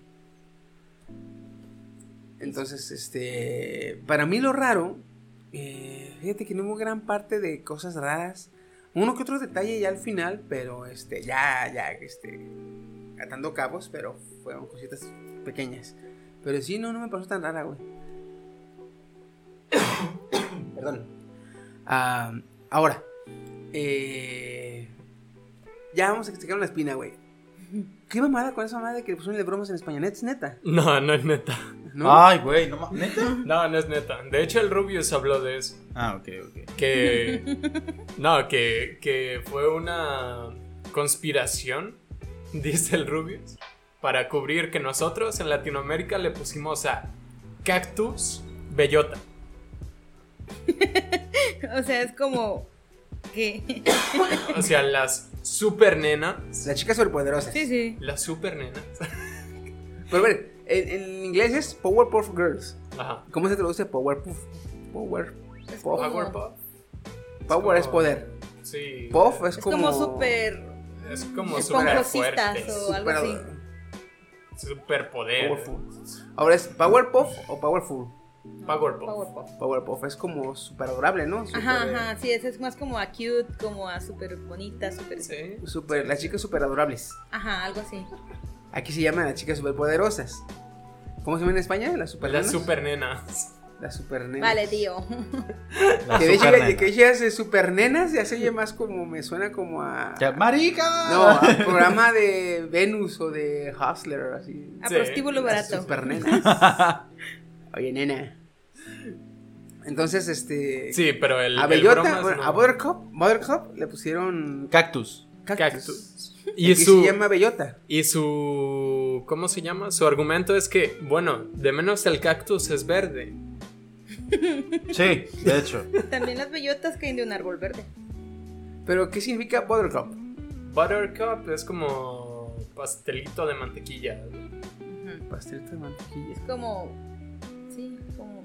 Entonces, este, para mí lo raro, eh, fíjate que no hubo gran parte de cosas raras, uno que otro detalle ya al final, pero este, ya, ya, este, atando cabos, pero fueron cositas pequeñas. Pero sí, no, no me pasó tan rara, güey. Perdón. Ah, ahora, eh, ya vamos a explicar la espina, güey. ¿Qué mamada con esa mamada de que le pusieron de bromas en español? ¿Es neta? No, no es neta. ¿No? Ay, güey, no. ¿Neta? No, no es neta. De hecho, el Rubius habló de eso. Ah, ok, ok. Que. No, que, que fue una conspiración, dice el Rubius, para cubrir que nosotros en Latinoamérica le pusimos a Cactus Bellota. O sea, es como que. O sea, las super nenas. La chica superpoderosa. Sí, sí. Las super nenas. Pero a ver, en, en inglés es Powerpuff Girls. Ajá. ¿Cómo se traduce Powerpuff? Power. Es Puff. como- Powerpuff. Power es como- poder. Sí. Puff es Es como. como súper. Es como super Esponjositas fuerte. o algo así. Super poder. Powerful. Ahora es Powerpuff o Powerful. Powerpuff. Powerpuff. Powerpuff es como super adorable, ¿no? Super, Ajá, ajá, sí, es más como a cute, como a súper bonita, súper... Sí. super- las chicas super adorables. Ajá, algo así. Aquí se llaman las chicas superpoderosas. ¿Cómo se llama en España? Las super Las nenas? super nenas. Las super nenas. Vale, tío. La Que de hecho, que digas de super nenas ya se oye más como, me suena como a... Ya, ¡Marica! No, a programa de Venus o de Hustler, así. A Sí. prostíbulo Las barato. super nenas. Oye, nena. Entonces, este... Sí, pero el. a el Bellota, bromas bueno, no. a Buttercup, Buttercup le pusieron Cactus. cactus. Cactus. Y su. se llama Bellota. Y su. ¿Cómo se llama? Su argumento es que, bueno, de menos el cactus es verde. Sí, de hecho. También las bellotas caen de un árbol verde. Pero, ¿qué significa Buttercup? Buttercup es como pastelito de mantequilla. Pastelito de mantequilla. Es como... Sí, como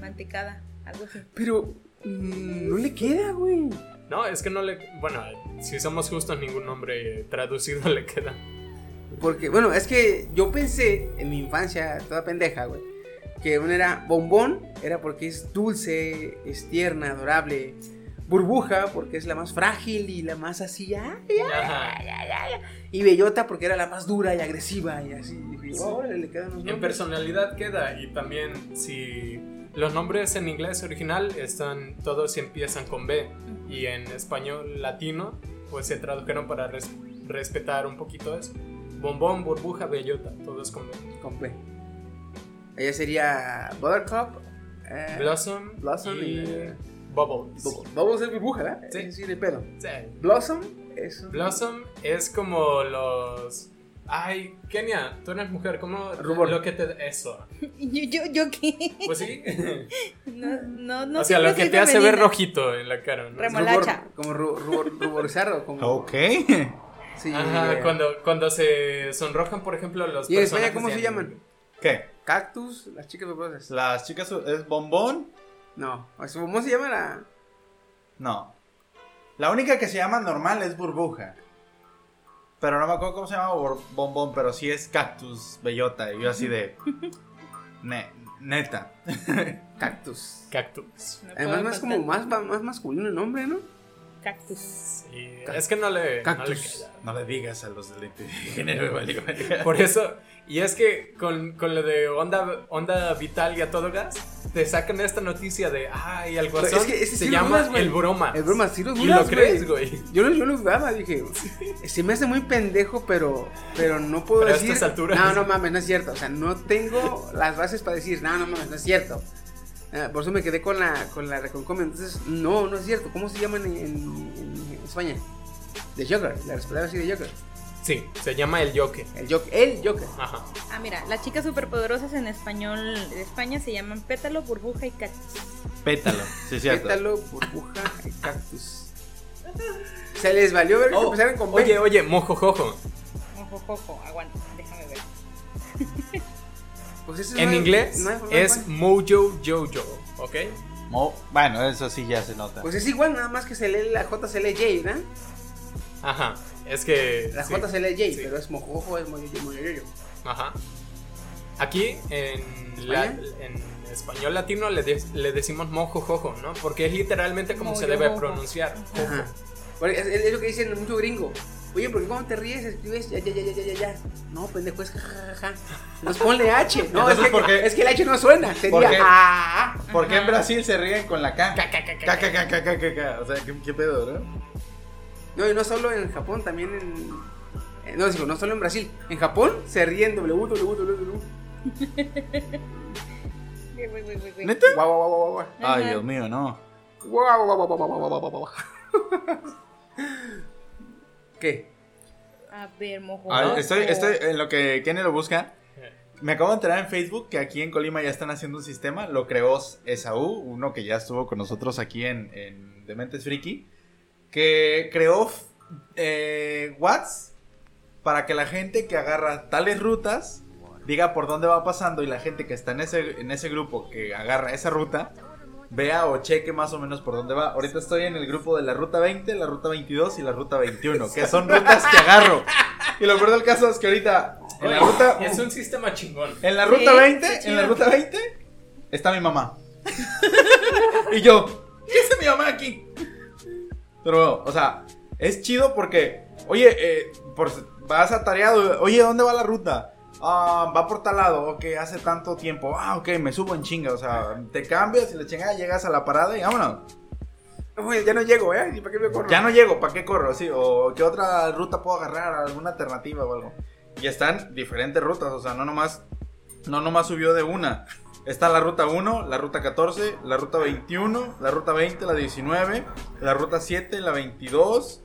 mantecada, algo así. Pero, mm, no le queda, güey. No, es que no le. Bueno, si somos justos, ningún nombre traducido le queda. Porque, bueno, es que yo pensé en mi infancia, toda pendeja, güey, que uno era bombón, era porque es dulce, es tierna, adorable. Burbuja, porque es la más frágil y la más así, ay, ay, ay. Y bellota, porque era la más dura y agresiva y así. Y órale, le quedan los En personalidad queda. Y también, si. Los nombres en inglés original están. Todos empiezan con B. Y en español latino, pues se tradujeron para res- respetar un poquito eso. Bombón, burbuja, bellota. Todos con B. Con P. Ella sería Buttercup, eh, Blossom, Blossom y, y- Bubbles. Bu- Bubbles es burbuja, ¿verdad? Sí. Sí, sí, de pedo. Sí. Blossom es. Blossom es como los. Ay, Kenia, tú eres mujer, ¿cómo Rubor. lo que te. Eso. ¿Yo, yo, yo qué? Pues sí. No, no, no o sea, lo que te hace ver rojito en la cara, Remolacha. Rubor- como ru- rubor- ruborizado. Como, Ok. Sí, Ajá, cuando, cuando se sonrojan, por ejemplo, los ¿Y en España personajes cómo de se llaman? ¿Qué? Cactus, las chicas bebosas. Las chicas es bombón. No, ¿cómo se llama la.? No. La única que se llama normal es burbuja. Pero no me acuerdo cómo se llama bombón, pero sí es cactus, bellota. Y yo así de. Ne- neta. Cactus. Cactus. No Además, más como más, más masculino el nombre, ¿no? Cactus. Sí, es que no le, no le Cactus. No le digas a los del género. Por eso, y es que con, con lo de onda, onda vital y a todo gas, te sacan esta noticia de, ay, el guasón Es que se sí llama el broma. El broma, sí lo Y dudas, lo crees, güey. Yo, lo- yo lo dudaba, dije, se me hace muy pendejo, pero, pero no puedo Pero a decir. estas alturas. No, no mames, no es cierto. O sea, no tengo las bases para decir, no, no mames, no es cierto. Ah, por eso me quedé con la, con la Reconcomia. Entonces, no, no es cierto. ¿Cómo se llaman en, en- en España? The Joker, la respetaba así de Joker. Sí, se llama el yoke. El Joker, el Joker. Ajá. Ah, mira, las chicas superpoderosas en español de España se llaman pétalo, burbuja y cactus. Pétalo, sí, cierto. Pétalo, burbuja y cactus. Se les valió ver que Oh, empezaron con oye, oye, mojojojo. Ojo, ojo, aguanta, déjame ver. Pues eso En no- inglés no es. Mojo Jojo, ¿ok? Mo- bueno, eso sí ya se nota. Pues es igual, nada más que se lee la J se lee J, ¿verdad? Ajá. Es que. La sí, J se lee J, sí. pero es mojojo, es. Ajá. Aquí en, la- ¿España? en español latino le, de- le decimos mojojojo, ¿no? Porque es literalmente como se debe pronunciar. Ajá. Porque Es, lo que dicen mucho gringo. Oye, ¿por qué cuando te ríes escribes ya, ya, ya, ya, ya, ya, ya? No, pendejo, es jajaja. Entonces ponle H. No, es que, ¿por qué? es que el H no suena. Sería ¿Por qué? ah. ¿Por qué en. Brasil se ríen con la K? K, K, K, K, K, K, K. O sea, ¿qué, qué pedo, no? No, y no solo en Japón, también en. Eh, no, digo, no solo en Brasil. En Japón se ríen WWE. ¿Neta? Guau, guau, guau, guau. Ay, Dios mío, no. Guau, guau, guau, guau, guau, guau, ¿Qué? A ver, mojo. Ah, estoy, estoy en lo que Kenny lo busca. Me acabo de enterar en Facebook que aquí en Colima ya están haciendo un sistema. Lo creó Esaú, uno que ya estuvo con nosotros aquí en, en Dementes Friki. Que creó eh, Whats para que la gente que agarra tales rutas diga por dónde va pasando y la gente que está en ese, en ese grupo que agarra esa ruta vea o cheque más o menos por dónde va. Ahorita estoy en el grupo de la ruta 20, la ruta 22 y la ruta 21, que son rutas que agarro. Y lo peor del caso es que ahorita en la ruta Es un sistema chingón. en la ruta 20, está en la ruta 20 está mi mamá. y yo, ¿qué hace mi mamá aquí? Pero, o sea, es chido porque, oye, eh, por, vas atareado, oye, ¿dónde va la ruta? Ah, va por tal lado, ok, hace tanto tiempo. Ah, ok, me subo en chinga, o sea, te cambias y la chingada llegas a la parada y vámonos. Ya no llego, ¿eh? ¿Y para qué me corro? Ya no llego, ¿para qué corro? Sí, o qué otra ruta puedo agarrar, alguna alternativa o algo. Y están diferentes rutas, o sea, no nomás, no nomás subió de una. Está la ruta 1, la ruta 14, la ruta 21, la ruta 20, la 19, la ruta 7, la 22,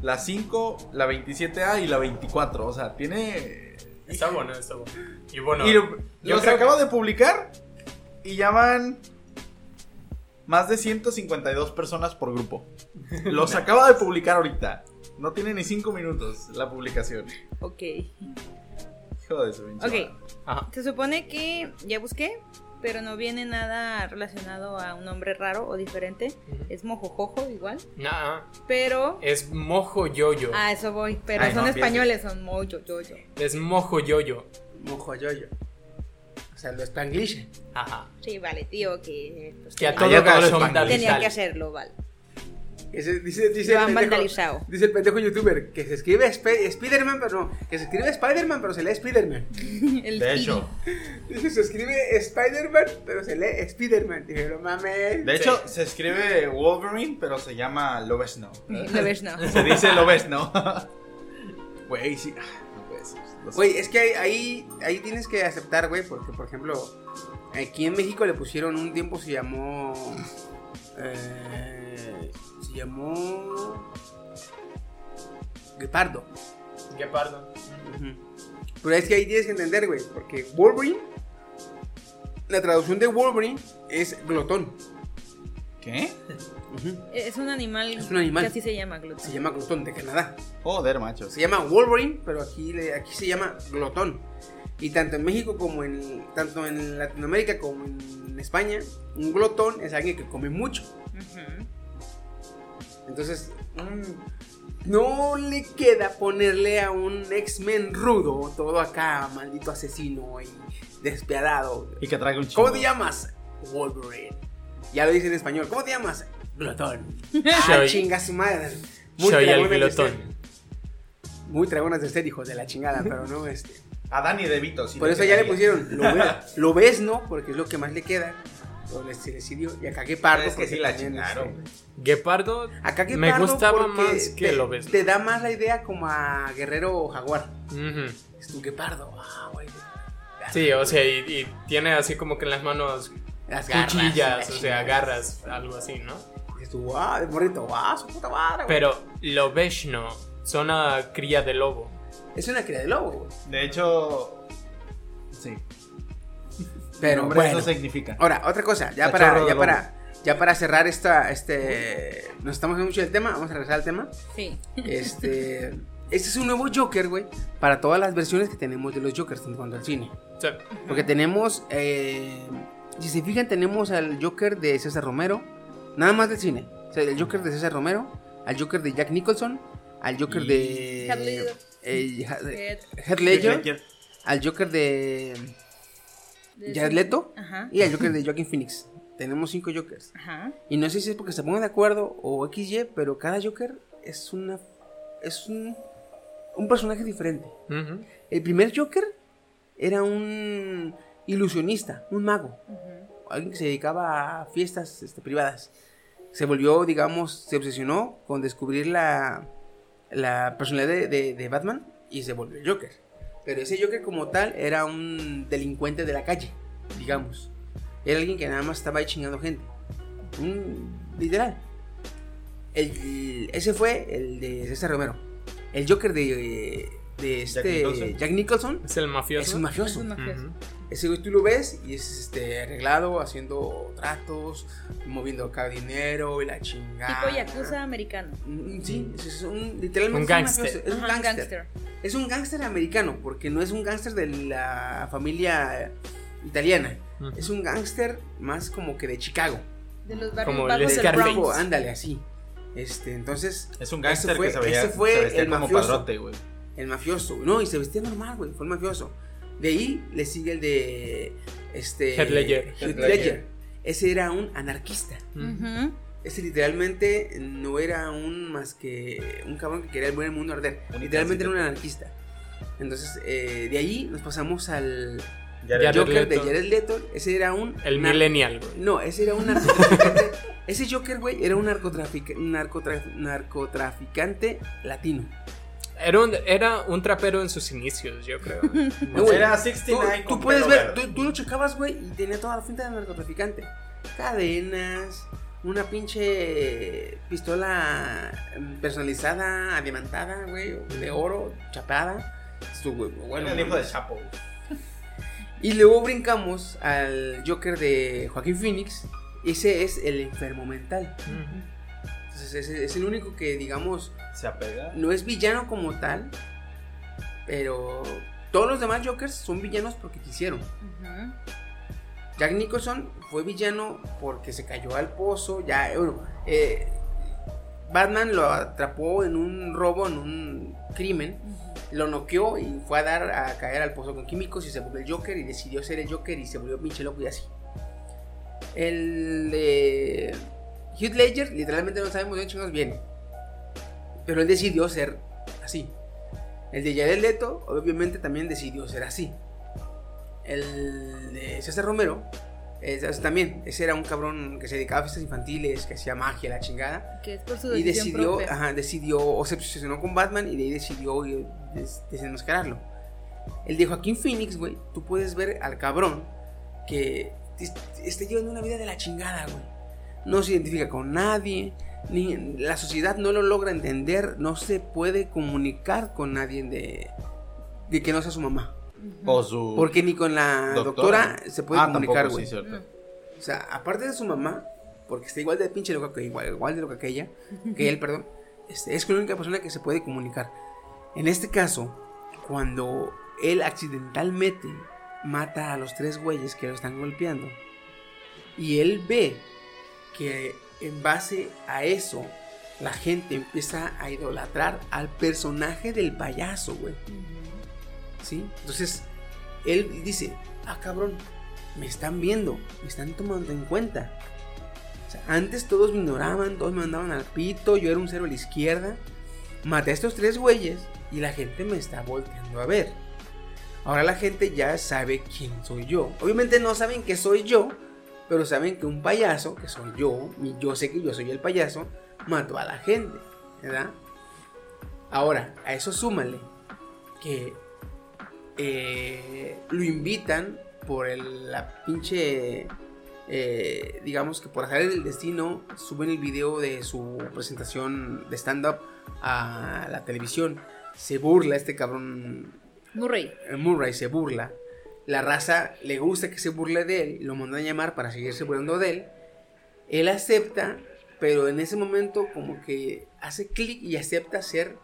la 5, la 27A y la 24. O sea, tiene... Está bueno, está bueno. Y bueno, y lo- yo los creo acabo de publicar y ya van más de 152 personas por grupo. Los acabo de publicar ahorita. No tiene ni 5 minutos la publicación. Ok. Hijo de su pinche Ok. Ajá. Se supone que ya busqué, pero no viene nada relacionado a un nombre raro o diferente. Ujú. Es mojojojo igual. Nah, Pero. es mojo yoyo. A eso voy. Pero Ay, son no, españoles, son mojo, yo, yo. Es mojo yoyo. Mojo yoyo. O sea, lo spanglish. Ajá. Sí, vale, tío, que. pues, Que a tenía- todo son español. Tenía que hacerlo, vale. Ese- dice, dice, Lo el pendejo, vandalizado. dice el pendejo youtuber que se escribe Sp- Spider-Man, pero no. Que se escribe Spider-Man, pero se lee Spider-Man. De hecho, Dice, se escribe Spider-Man, pero se lee Spider-Man. Dije, no mames. de hecho se escribe Wolverine, pero se llama Lobesno. Lo ves, no. Se dice Lobesno. Güey, sí. ah, No puede ser. Lo sé. Güey, es que ahí, ahí, ahí tienes que aceptar, güey, porque, por ejemplo, aquí en México le pusieron un tiempo, se llamó... eh, se llamó... Guepardo. Guepardo. Pero es que ahí tienes que entender, güey, porque Wolverine, la traducción de Wolverine es glotón. ¿Qué? Es un animal. Es un animal. Que así se llama, gluten. Se llama glotón de Canadá. Joder, macho. Se llama Wolverine, pero aquí, le- aquí se llama glotón. Y tanto en México como en tanto en Latinoamérica como en España, un glotón es alguien que come mucho. Ujú. Entonces, mm, no le queda ponerle a un X-Men rudo, todo acá, maldito asesino y despiadado. Y que traiga un chingo. ¿Cómo te llamas? Wolverine. Ya lo dice en español. ¿Cómo te llamas? Glotón. Ah, Soy- chinga su madre. Muy Soy el glotón. Muy dragones de ser, hijos de la chingada, pero no, este. A Dani De Vito, sí Por eso ya le pusieron, lo, ve- lo ves, ¿no? Porque es lo que más le queda. O le sirvió. Y acá Guepardo. Es que sí la chingaron. Guepardo Acá me gustaba más que te, lo ves. Te da más la idea como a Guerrero Jaguar. Ujú. Es tu Guepardo. Ah, güey. Sí, o sea, y, y tiene así como que en las manos Las garras, cuchillas, la o sea, garras, algo así, ¿no? Y tú, wow, de morrito, wow, su puta madre, güey. Pero lo no, son una cría de lobo. Es una cría de lobo, güey. De hecho, sí. Pero Hombre, bueno. eso significa. Ahora, otra cosa, ya Cachorro para, ya para, ya para cerrar esta, este, nos estamos viendo mucho del tema, vamos a regresar al tema. Sí. Este, este es un nuevo Joker, güey, para todas las versiones que tenemos de los Jokers en cuanto al cine. Sea, Porque tenemos, eh, si se fijan, tenemos al Joker de César Romero, nada más del cine. O sea, el Joker de César Romero, al Joker de Jack Nicholson, al Joker Y- de Heath Ledger. eh, Heath Ledger, al Joker de- Jared Leto Ajá. y al Joker de Joaquin Phoenix. Tenemos cinco Jokers. Ajá. Y no sé si es porque se pongan de acuerdo o XY, pero cada Joker es una es un, un personaje diferente. El primer Joker era un ilusionista, un mago, alguien que se dedicaba a fiestas este, privadas. Se volvió, digamos, se obsesionó con descubrir la, la personalidad de, de- de Batman y se volvió el Joker. Pero ese Joker como tal era un delincuente de la calle, digamos. Era alguien que nada más estaba ahí chingando gente. Un- literal. El- ese fue el de César Romero. El Joker de, de este Nicholson. Jack Nicholson Es el mafioso. es un mafioso. Es un mafioso. Ese güey tú lo ves y es este arreglado, haciendo tratos, moviendo acá dinero y la chingada. Tipo Yakuza americano. Mm, Sí, es es un literalmente Un es gángster. mafioso, Es un Ajá, gángster. Es un gángster americano, porque no es un gángster de la familia italiana. Es un gángster más como que de Chicago. De los barrios Como bajos del. Tipo, ándale, así. Este, entonces, Es un fue- que se veía, fue se el como mafioso. padrote, güey. El mafioso. No, y se vestía normal, güey. Fue el mafioso. De ahí le sigue el de. Este. Heath Ledger. Heath Ledger. Ese era un anarquista. Ese literalmente no era un más que un cabrón que quería el buen mundo arder. Un literalmente era un anarquista. Entonces, eh, de ahí nos pasamos al Jared Joker de Leto. Jared Leto. Ese era un. El millennial, güey. No, ese era un narcotraficante. ese Joker, güey, era un narcotrafic- narcotra- narcotraficante latino. Era un, era un trapero en sus inicios, yo creo. No, güey, Era Tú, 69 tú con puedes ver, tú, tú lo checabas, güey, y tenía toda la finta de narcotraficante. Cadenas, una pinche pistola personalizada, adiamantada, güey, de oro, chapada. Esto, güey, bueno, Era el hijo de. Chapo. Y luego brincamos al Joker de Joaquín Phoenix. Ese es el enfermo mental. Ujú. Entonces, es el único que, digamos, Se apega. no es villano como tal. Pero todos los demás Jokers son villanos porque quisieron. Jack Nicholson fue villano porque se cayó al pozo. Ya, eh, bueno, eh, Batman lo atrapó en un robo, en un crimen. Lo noqueó y fue a dar a caer al pozo con químicos y se volvió el Joker y decidió ser el Joker y se volvió pinche loco y así. El de Heath Ledger, literalmente no sabemos de dónde chingados viene. Pero él decidió ser así. El de Jared Leto, obviamente, también decidió ser así. El de César Romero, es- es también, ese era un cabrón que se dedicaba a fiestas infantiles, que hacía magia, la chingada. Que es por su Y decidió, propia. ajá, decidió, o se obsesionó con Batman y de ahí decidió eh, des- desenmascararlo. El de Joaquín Phoenix, güey, tú puedes ver al cabrón que est- está llevando una vida de la chingada, güey. No se identifica con nadie, ni la sociedad no lo logra entender, no se puede comunicar con nadie de, de que no sea su mamá. O su. Porque ni con la doctora, se puede Ah, comunicar, güey. sí. No. O sea, aparte de su mamá, porque está igual de pinche loca que igual, igual de loca que ella, que él, perdón, este, es la única persona que se puede comunicar. En este caso, cuando él accidentalmente mata a los tres güeyes que lo están golpeando, y él ve que en base a eso, la gente empieza a idolatrar al personaje del payaso, güey. ¿Sí? Entonces, él dice, ah, cabrón, me están viendo, me están tomando en cuenta. sea, antes todos me ignoraban, todos me mandaban al pito, yo era un cero a la izquierda. Maté a estos tres güeyes y la gente me está volteando a ver. Ahora la gente ya sabe quién soy yo. Obviamente no saben que soy yo, pero saben que un payaso, que soy yo, y yo sé que yo soy el payaso, mató a la gente, ¿verdad? Ahora, a eso súmale que eh, lo invitan por el- la pinche, eh, digamos que por hacer el destino, suben el video de su presentación de stand-up a la televisión. Se burla este cabrón Murray. eh, Murray se burla. La raza le gusta que se burle de él. Lo mandan a llamar para seguirse burlando de él. Él acepta, pero en ese momento como que hace clic y acepta ser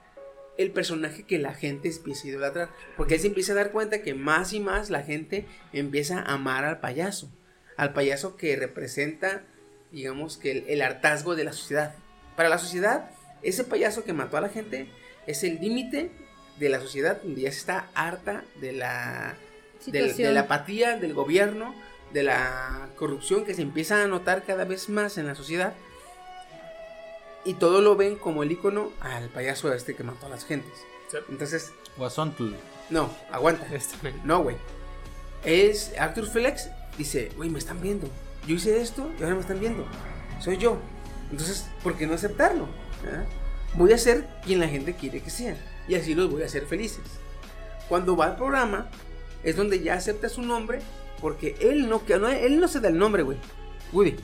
el personaje que la gente empieza a idolatrar. Porque él se empieza a dar cuenta que más y más la gente empieza a amar al payaso. Al payaso que representa, digamos que el, el hartazgo de la sociedad. Para la sociedad, ese payaso que mató a la gente es el límite de la sociedad donde ya se está harta de la, del- de, la apatía del gobierno, de la corrupción que se empieza a notar cada vez más en la sociedad. Y todo lo ven como el icono al payaso este que mató a las gentes. Sí. Entonces, Guasón, tú. no, aguanta. Este No, güey. Es Arthur Flex dice, güey, me están viendo. Yo hice esto y ahora me están viendo. Soy yo. Entonces, ¿por qué no aceptarlo? ¿Ah? Voy a ser quien la gente quiere que sea. Y así los voy a hacer felices. Cuando va al programa, es donde ya acepta su nombre. Porque él no, que no, él no se da el nombre, güey. Woody,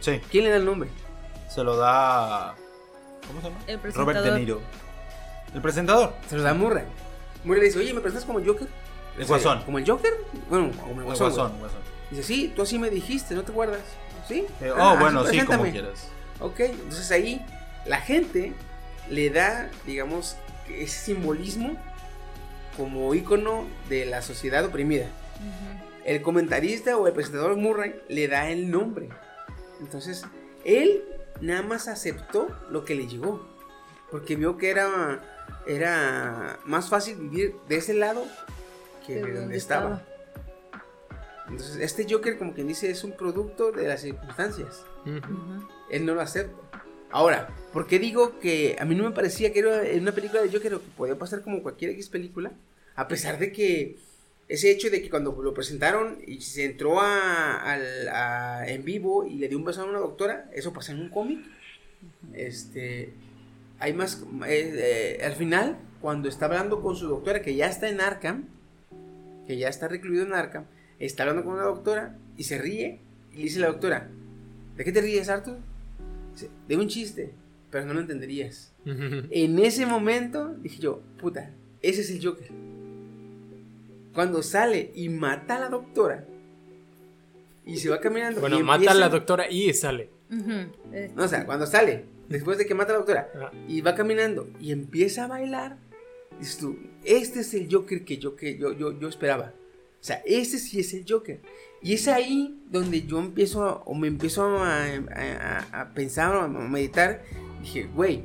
Sí, ¿quién le da el nombre? se lo da. ¿Cómo se llama? El Robert presentador. De Niro. El presentador. Se lo da Murray. Murray le dice, oye, ¿me presentas como Joker? El Dice, Guasón. ¿Como el Joker? Bueno, como el El Guasón. güey. Guasón, Guasón. Dice, sí, tú así me dijiste, ¿no te acuerdas? ¿Sí? Eh, Ah, oh, bueno, así sí, como quieras. Ok, entonces ahí la gente le da, digamos, que ese simbolismo como ícono de la sociedad oprimida. El comentarista o el presentador Murray le da el nombre. Entonces, él nada más aceptó lo que le llegó. Porque vio que era, era más fácil vivir de ese lado que De de donde estaba. Entonces, este Joker, como quien dice, es un producto de las circunstancias. Él no lo acepta. Ahora, ¿por qué digo que a mí no me parecía que era una película de Joker o que podía pasar como cualquier X película? A pesar de que ese hecho de que cuando lo presentaron y se entró a- en vivo y le dio un beso a una doctora, eso pasa en un cómic. Este, hay más, eh, eh, al final, cuando está hablando con su doctora que ya está en Arkham, que ya está recluido en Arkham, está hablando con una doctora y se ríe y le dice la doctora, ¿de qué te ríes, Arthur? De un chiste, pero no lo entenderías. En ese momento dije yo, puta, ese es el Joker. Cuando sale y mata a la doctora y se va caminando. Bueno, y mata a la doctora y sale. No, o sea, cuando sale, después de que mata a la doctora Ah, y va caminando y empieza a bailar, dices tú, este es el Joker que yo, que yo, yo, yo esperaba. O sea, este sí es el Joker. Y es ahí donde yo empiezo a- o me empiezo a, a- a- a pensar o a meditar. Dije, güey,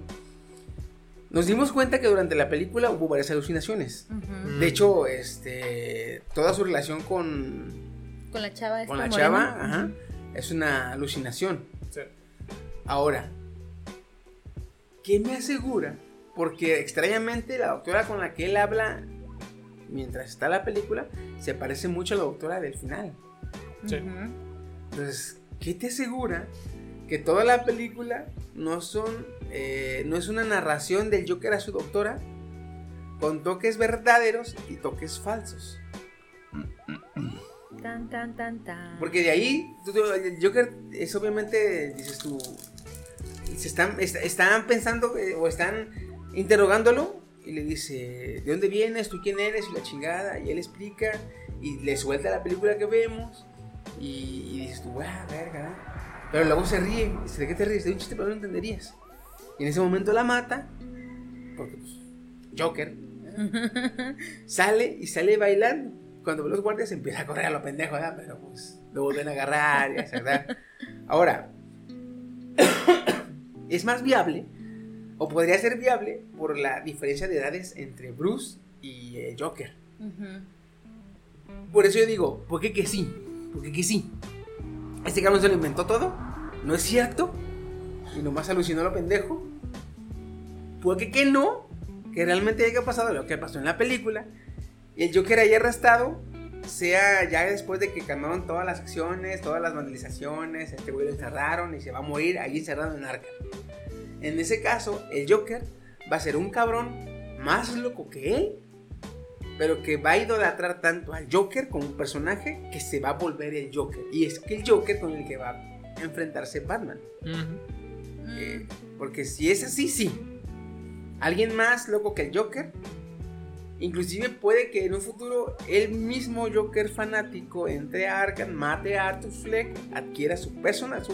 nos dimos cuenta que durante la película hubo varias alucinaciones. De hecho, este, toda su relación con, Con la chava esta con la morena. chava ajá, es una alucinación. sí. Ahora, ¿qué me asegura? Porque extrañamente la doctora con la que él habla mientras está la película se parece mucho a la doctora del final. Sí. Entonces, ¿qué te asegura que toda la película no son, eh, no es una narración del Joker a su doctora con toques verdaderos y toques falsos? Tan, tan, tan, tan. Porque de ahí, tú- tú- el Joker es obviamente, dices tú, se están, est- están pensando eh, o están interrogándolo y le dice, ¿de dónde vienes? ¿Tú quién eres? Y la chingada, y él explica y le suelta la película que vemos y, y dices tú, ah, verga, ¿no?". Pero luego se ríe, dice, ¿de qué te ríes? De un chiste, pero no entenderías. Y en ese momento la mata, porque pues, Joker, sale y sale bailando. Cuando ve los guardias empieza a correr a lo pendejo, ¿verdad? Pero pues lo vuelven a agarrar y ¿verdad? Ahora, es más viable, o podría ser viable, por la diferencia de edades entre Bruce y eh, Joker. Por eso yo digo, ¿por qué que sí? ¿Por qué que sí? Este cabrón se lo inventó todo. no es cierto y nomás alucinó lo pendejo. Puede que no, que realmente haya pasado lo que pasó en la película y el Joker haya arrestado, sea ya después de que cambiaron todas las acciones, todas las vandalizaciones, este güey lo encerraron y se va a morir ahí encerrado en Arkham. En ese caso, el Joker va a ser un cabrón más loco que él, pero que va a idolatrar tanto al Joker como un personaje que se va a volver el Joker. Y es que el Joker con el que va a enfrentarse Batman. Eh, porque si es así, sí. Alguien más loco que el Joker. Inclusive puede que en un futuro el mismo Joker fanático entre a Arkham, mate a Arthur Fleck, adquiera su persona, su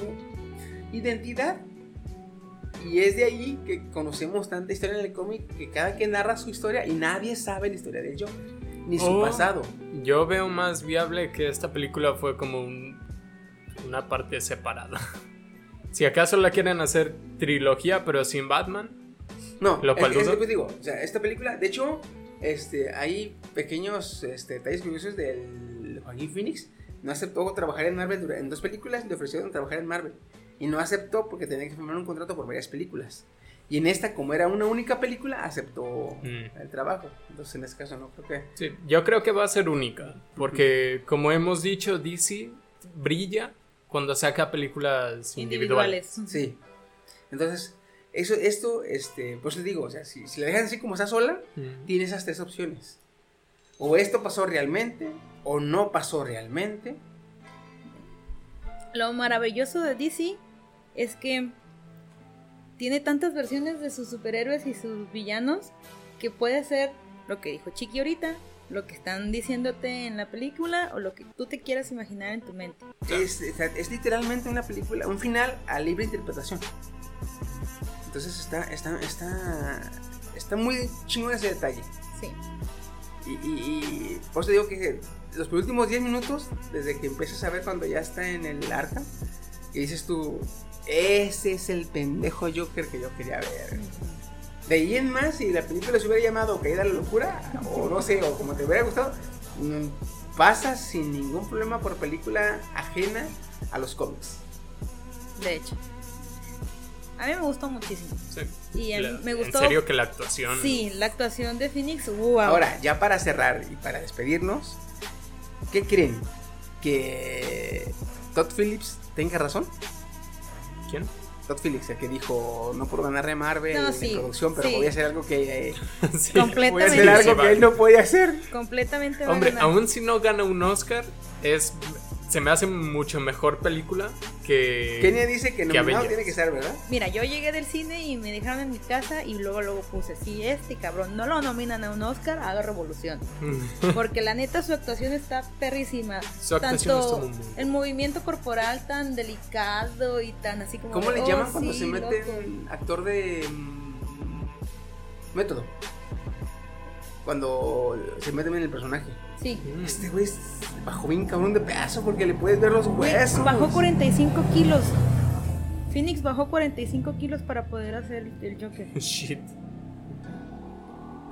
identidad. Y es de ahí que conocemos tanta historia en el cómic que cada quien narra su historia y nadie sabe la historia del Joker, ni su Oh. pasado. Yo veo más viable que esta película fue como un- una parte separada. Si acaso la quieren hacer trilogía, pero sin Batman. No, Lo cual es, es lo que digo. O sea, esta película, de hecho, este, hay pequeños este, detalles curiosos del Joaquín Phoenix. No aceptó trabajar en Marvel en dos películas, le ofrecieron trabajar en Marvel. Y no aceptó porque tenía que firmar un contrato por varias películas. Y en esta, como era una única película, aceptó Mm. el trabajo. Entonces, en este caso, no creo que. Sí, yo creo que va a ser única. Porque, como hemos dicho, DC brilla cuando saca películas individuales. Individuales. Sí. Entonces, eso, esto, este, pues les digo, o sea, si, si la dejan así como está sola, Mm. tiene esas tres opciones. O esto pasó realmente, o no pasó realmente. Lo maravilloso de DC es que tiene tantas versiones de sus superhéroes y sus villanos que puede ser lo que dijo Chiqui ahorita, lo que están diciéndote en la película o lo que tú te quieras imaginar en tu mente. Es, es- es literalmente una película, un final a libre interpretación. Entonces está, está, está, está muy chingón ese detalle. Sí. Y, y, y por eso digo que los últimos 10 minutos, desde que empiezas a ver cuando ya está en el arca, y dices tú, ese es el pendejo Joker que yo quería ver. De ahí en más, si la película se hubiera llamado Caída a la Locura, o no sé, o como te hubiera gustado, pasa sin ningún problema por película ajena a los cómics. De hecho. A mí me gustó muchísimo. Sí. Y a mí La- me gustó. En serio que la actuación. Sí, la actuación de Phoenix, wow. Ahora, ya para cerrar y para despedirnos, ¿qué creen? ¿Que Todd Phillips tenga razón? ¿Quién? Todd Phillips, el que dijo, no puedo ganarle a Marvel No, en sí, producción, pero sí. voy a hacer algo que... eh, Sí. voy a hacer algo que él no podía hacer. Completamente Hombre, aún si no gana un Oscar, es se me hace mucho mejor película que. Kenia dice que nominado tiene que ser, ¿verdad? Mira, yo llegué del cine y me dejaron en mi casa y luego luego puse, si este cabrón no lo nominan a un Oscar, haga revolución. Porque la neta su actuación está perrísima. Su actuación Tanto muy el movimiento corporal tan delicado y tan así como... ¿Cómo de, le "Oh, llaman cuando sí, se mete loco". un actor de mm, método? Cuando se meten en el personaje. Sí. Mm. Este güey bajó bien cabrón de pedazo porque le puedes ver los huesos. Bajó 45 kilos. Phoenix bajó 45 kilos para poder hacer el Joker. Shit.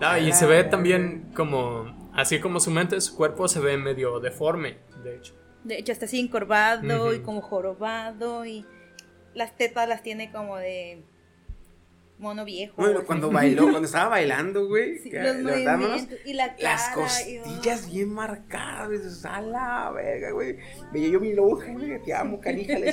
Ah, y se ve también como. Así como su mente, su cuerpo se ve medio deforme, de hecho. De hecho, está así encorvado y como jorobado y las tetas las tiene como de mono viejo. Bueno, cuando bailó, cuando estaba bailando, güey, Sí, que los movimientos y la cara. las y- costillas bien marcadas, dices, a la verga, güey. Veía yo mi lonja, güey, te amo, canija, le.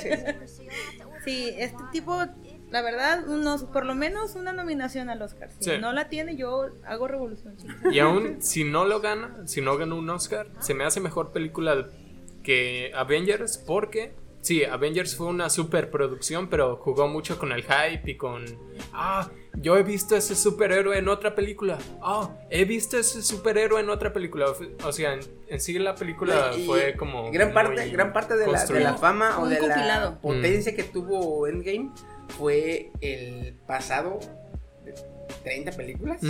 Sí, este tipo, la verdad, unos, por lo menos una nominación al Oscar. Si Sí. no la tiene, yo hago revolución. chicos. Y aún si no lo gana, si no gana un Oscar, se me hace mejor película que Avengers porque sí, Avengers fue una superproducción, pero jugó mucho con el hype y con ah, yo he visto ese superhéroe en otra película. Ah, he visto ese superhéroe en otra película. O sea, en, en sí la película Y fue como gran parte, gran parte de la, de la fama o de la compilado. potencia que tuvo Endgame fue el pasado de 30 películas.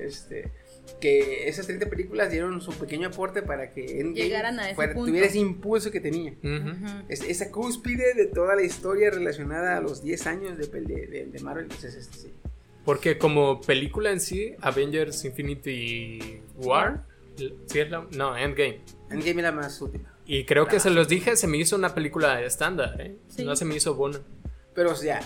Este, que esas 30 películas dieron su pequeño aporte para que Endgame Llegaran a ese fuera- punto. tuviera ese impulso que tenía. Ujú. Ujú. Es- esa cúspide de toda la historia relacionada a los 10 años de, de, de- de Marvel. Entonces, este, sí. Porque como película en sí, Avengers Infinity War, ¿sí es la- no, Endgame. Endgame era más última. Y creo que se los dije, se me hizo una película estándar, ¿eh? Sí. No se me hizo buena. Pero, o sea,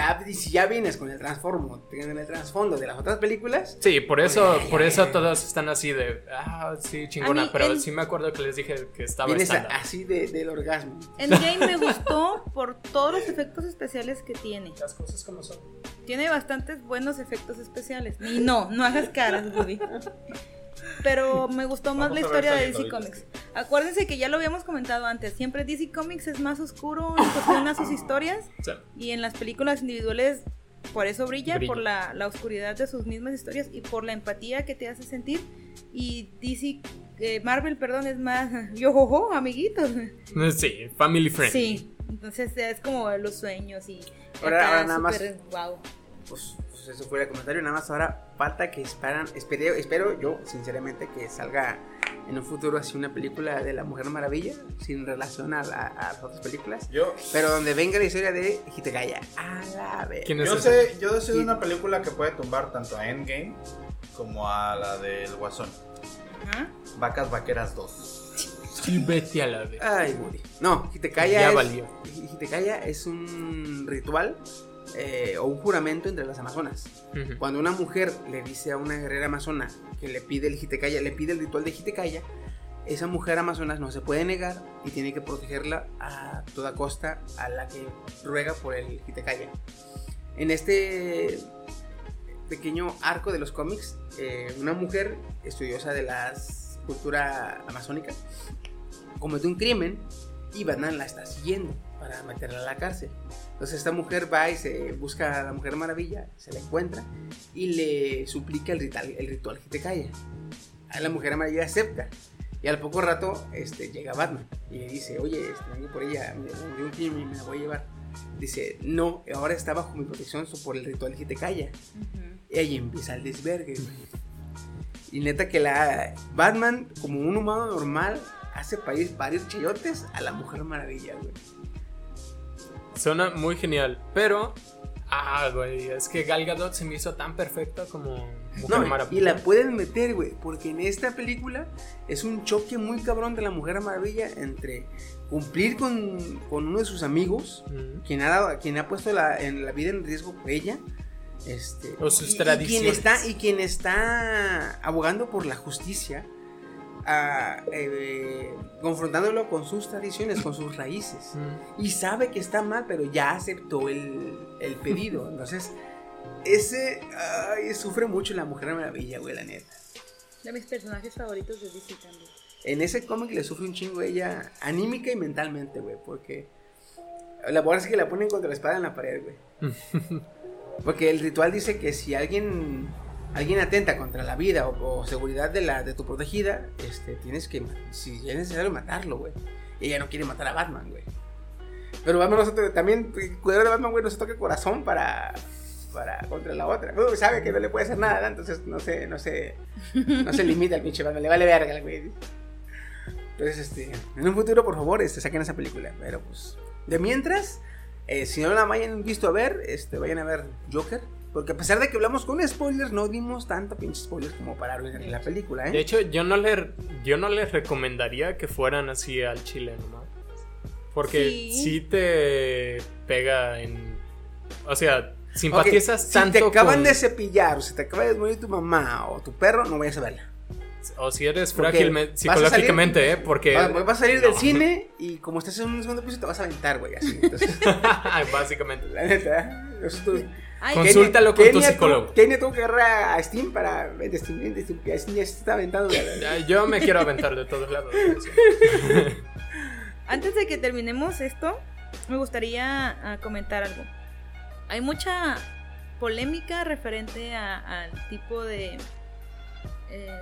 ya, si ya vienes con el transformo, con el trasfondo de las otras películas, Sí, por eso, Ay, por eso ay. todos están así de, ah, sí, chingona, mí pero el- sí me acuerdo que les dije que estaba vienes así de, del orgasmo. Endgame me gustó por todos los efectos especiales que tiene. Las cosas como son. Tiene bastantes buenos efectos especiales. Y no, no hagas caras, Woody. Pero me gustó más Vamos la historia de DC. Comics. Acuérdense que ya lo habíamos comentado antes. Siempre DC Comics es más oscuro en cuestión a sus historias. Sea, Y en las películas individuales, por eso brilla, Brilla. por la, la oscuridad de sus mismas historias y por la empatía que te hace sentir. Y DC, eh, Marvel, perdón, es más yo, jojo, amiguitos. sí, family friendly. Sí, entonces es como los sueños y. Ahora- ahora nada más- súper guau. Pues, pues eso fue el comentario. Nada más ahora falta que esperan, espero, espero yo, sinceramente, que salga en un futuro así una película de la Mujer Maravilla, sin relación a, la- a las otras películas. Yo, Pero donde venga la historia de Hitegaya. A la vez. ¿Quién es yo sé, yo sé de una película que puede tumbar tanto a Endgame como a la del Guasón. Ajá. Vacas Vaqueras 2. Sí, vete a la vez. Ay, Woody. No, Hitekaya Ya es, valió. Hitekaya es un ritual eh, o un juramento entre las amazonas. Ujú. Cuando una mujer le dice a una guerrera amazona que le pide el Hitekaya, le pide el ritual de Hitekaya, esa mujer amazonas no se puede negar y tiene que protegerla a toda costa a la que ruega por el Hitekaya. En este pequeño arco de los cómics, eh, una mujer estudiosa de la cultura amazónica comete un crimen y Batman la está siguiendo para meterla a la cárcel. Entonces esta mujer va y se busca a la Mujer Maravilla, se la encuentra y le suplica el ritual, el ritual Hitekaya. A la Mujer Maravilla acepta. Y al poco rato este, llega Batman y le dice, oye, este, vengo por ella, me me y me la voy a llevar. Dice, no, ahora está bajo mi protección so- por el ritual Hitekaya. Ujú. Y ahí empieza el desvergue. Y neta que la Batman, como un humano normal, hace parir, parir chayotes a la Mujer Maravilla, güey. Suena muy genial, pero... Ah, güey, es que Gal Gadot se me hizo tan perfecta como Mujer No, Maravilla. y la pueden meter, güey, porque en esta película es un choque muy cabrón de la Mujer Maravilla entre cumplir con, con uno de sus amigos, quien ha, dado, quien ha puesto la, en la vida en riesgo por ella, este, O sus y- y quien tradiciones. está y quien está abogando por la justicia, eh, confrontándolo con sus tradiciones, con sus raíces. Ujú. Y sabe que está mal, pero ya aceptó el, el pedido. Entonces, ese ay, sufre mucho la Mujer Maravilla, güey, la neta. De mis personajes favoritos de DC también. En ese cómic le sufre un chingo ella, anímica y mentalmente, güey, porque la verdad es que la ponen contra la espada en la pared, güey. Porque el ritual dice que si alguien alguien atenta contra la vida o, o seguridad de la de tu protegida, este tienes que si es necesario matarlo, güey. Ella no quiere matar a Batman, güey. Pero Batman no se toca- también cuidado de Batman, güey, no se toca corazón para para contra la otra. Güey, sabe que no le puede hacer nada, entonces no se no se no se limita al pinche Batman, le vale verga, güey. Entonces, este, en un futuro, por favor, este, saquen esa película. Pero pues, de mientras, eh, si no la hayan visto a ver, este, vayan a ver Joker. Porque a pesar de que hablamos con spoilers, no dimos tanto pinche spoilers como para arruinar la película, ¿eh? De hecho, yo no, le, yo no les recomendaría que fueran así al chile nomás. Porque Sí. sí, te pega en... O sea, simpatizas si tanto te acaban con- de cepillar, o si te acaba de morir tu mamá o tu perro, no vayas a verla. O si eres frágil psicológicamente, salir- ¿eh? Porque... Va- Vas a salir del cine y como estás en un segundo piso, te vas a aventar, güey, así. Entonces, Básicamente. la neta, nosotros... Ay, Con- Consúltalo con tu psicólogo. Kenia tuvo que agarrar a Steam para. Vente, Steam, vente, Steam, que Steam ya se está aventando. Yo me quiero aventar de todos lados. Antes de que terminemos esto, me gustaría ah, comentar algo. Hay mucha polémica referente a- al tipo de eh,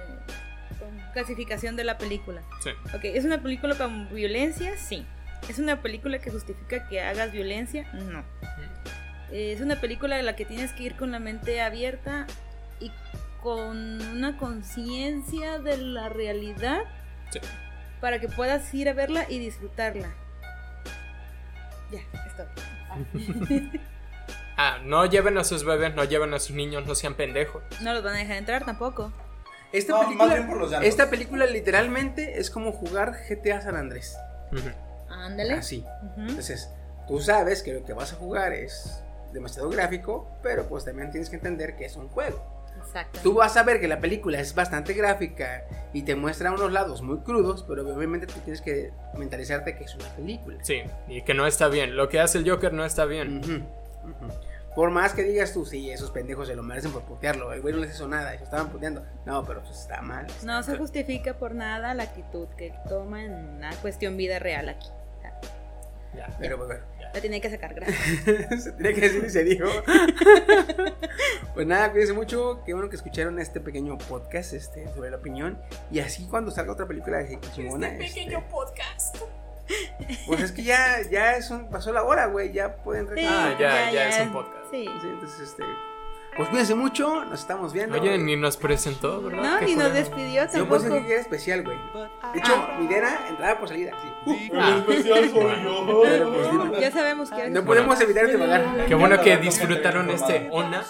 clasificación de la película. Sí. Ok, ¿es una película con violencia? Sí. ¿Es una película que justifica que hagas violencia? No. Eh, Es una película en la que tienes que ir con la mente abierta y con una conciencia de la realidad Sí. para que puedas ir a verla y disfrutarla. Ya, esto. Ah, no lleven a sus bebés, no lleven a sus niños, no sean pendejos. No los van a dejar entrar tampoco. Esta, No, película, más bien por los llantos. esta película literalmente es como jugar GTA San Andrés. Ándale. Así. Entonces, tú sabes que lo que vas a jugar es demasiado gráfico, pero pues también tienes que entender que es un juego. Exacto. Tú vas a ver que la película es bastante gráfica y te muestra unos lados muy crudos, pero obviamente tú tienes que mentalizarte que es una película. Sí, y que no está bien. Lo que hace el Joker no está bien. Ujú, ujú. Por más que digas tú, sí, esos pendejos se lo merecen por putearlo, el güey no les hizo nada, ellos estaban puteando. No, pero pues está mal. No se justifica por nada la actitud que toma en una cuestión vida real aquí. Ya. Pero pues bueno. La tiene que sacar, gracias. se tiene que decir y se dijo. pues nada, cuídense mucho. Qué bueno que escucharon este pequeño podcast este, sobre la opinión. Y así cuando salga otra película de chingona. Este podcast. Pues es que ya, ya es un, pasó la hora, güey. Ya pueden Sí. Ah, ya, ya es un podcast. Sí. Sí, entonces, este. Pues cuídense mucho. Nos estamos viendo. Oye, ni nos presentó, ¿verdad? No, ni nos despidió Yo puse tampoco. que era especial, güey. De hecho, mi idea entrada por salida. Sí. Ah. especial soy yo. Pero, pues. Ya sabemos que eres No podemos evitar de pagar. Qué bueno que disfrutaron este Ona.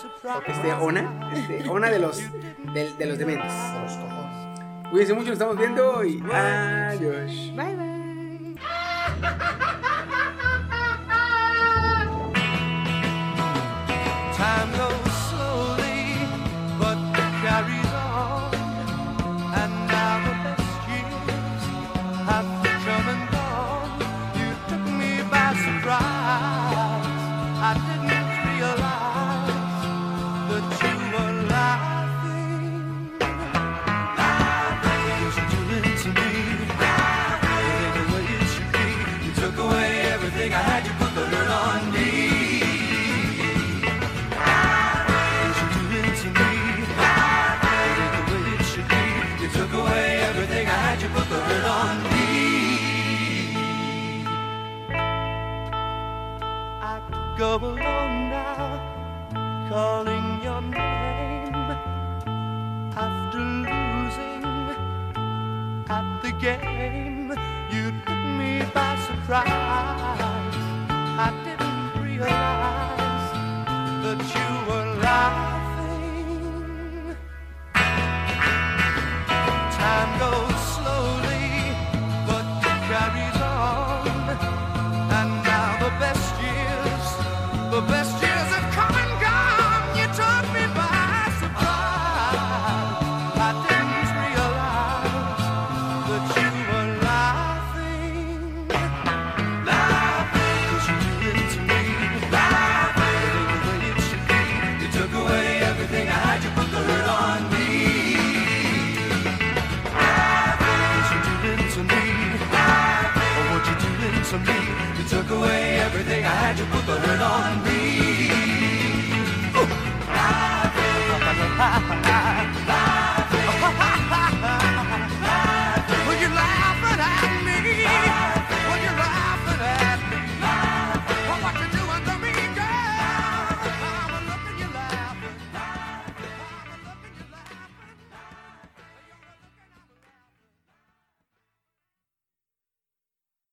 Este, Ona. Este, Ona de los, de, de los dementes. Cuídense mucho, nos estamos viendo y adiós. Bye, bye.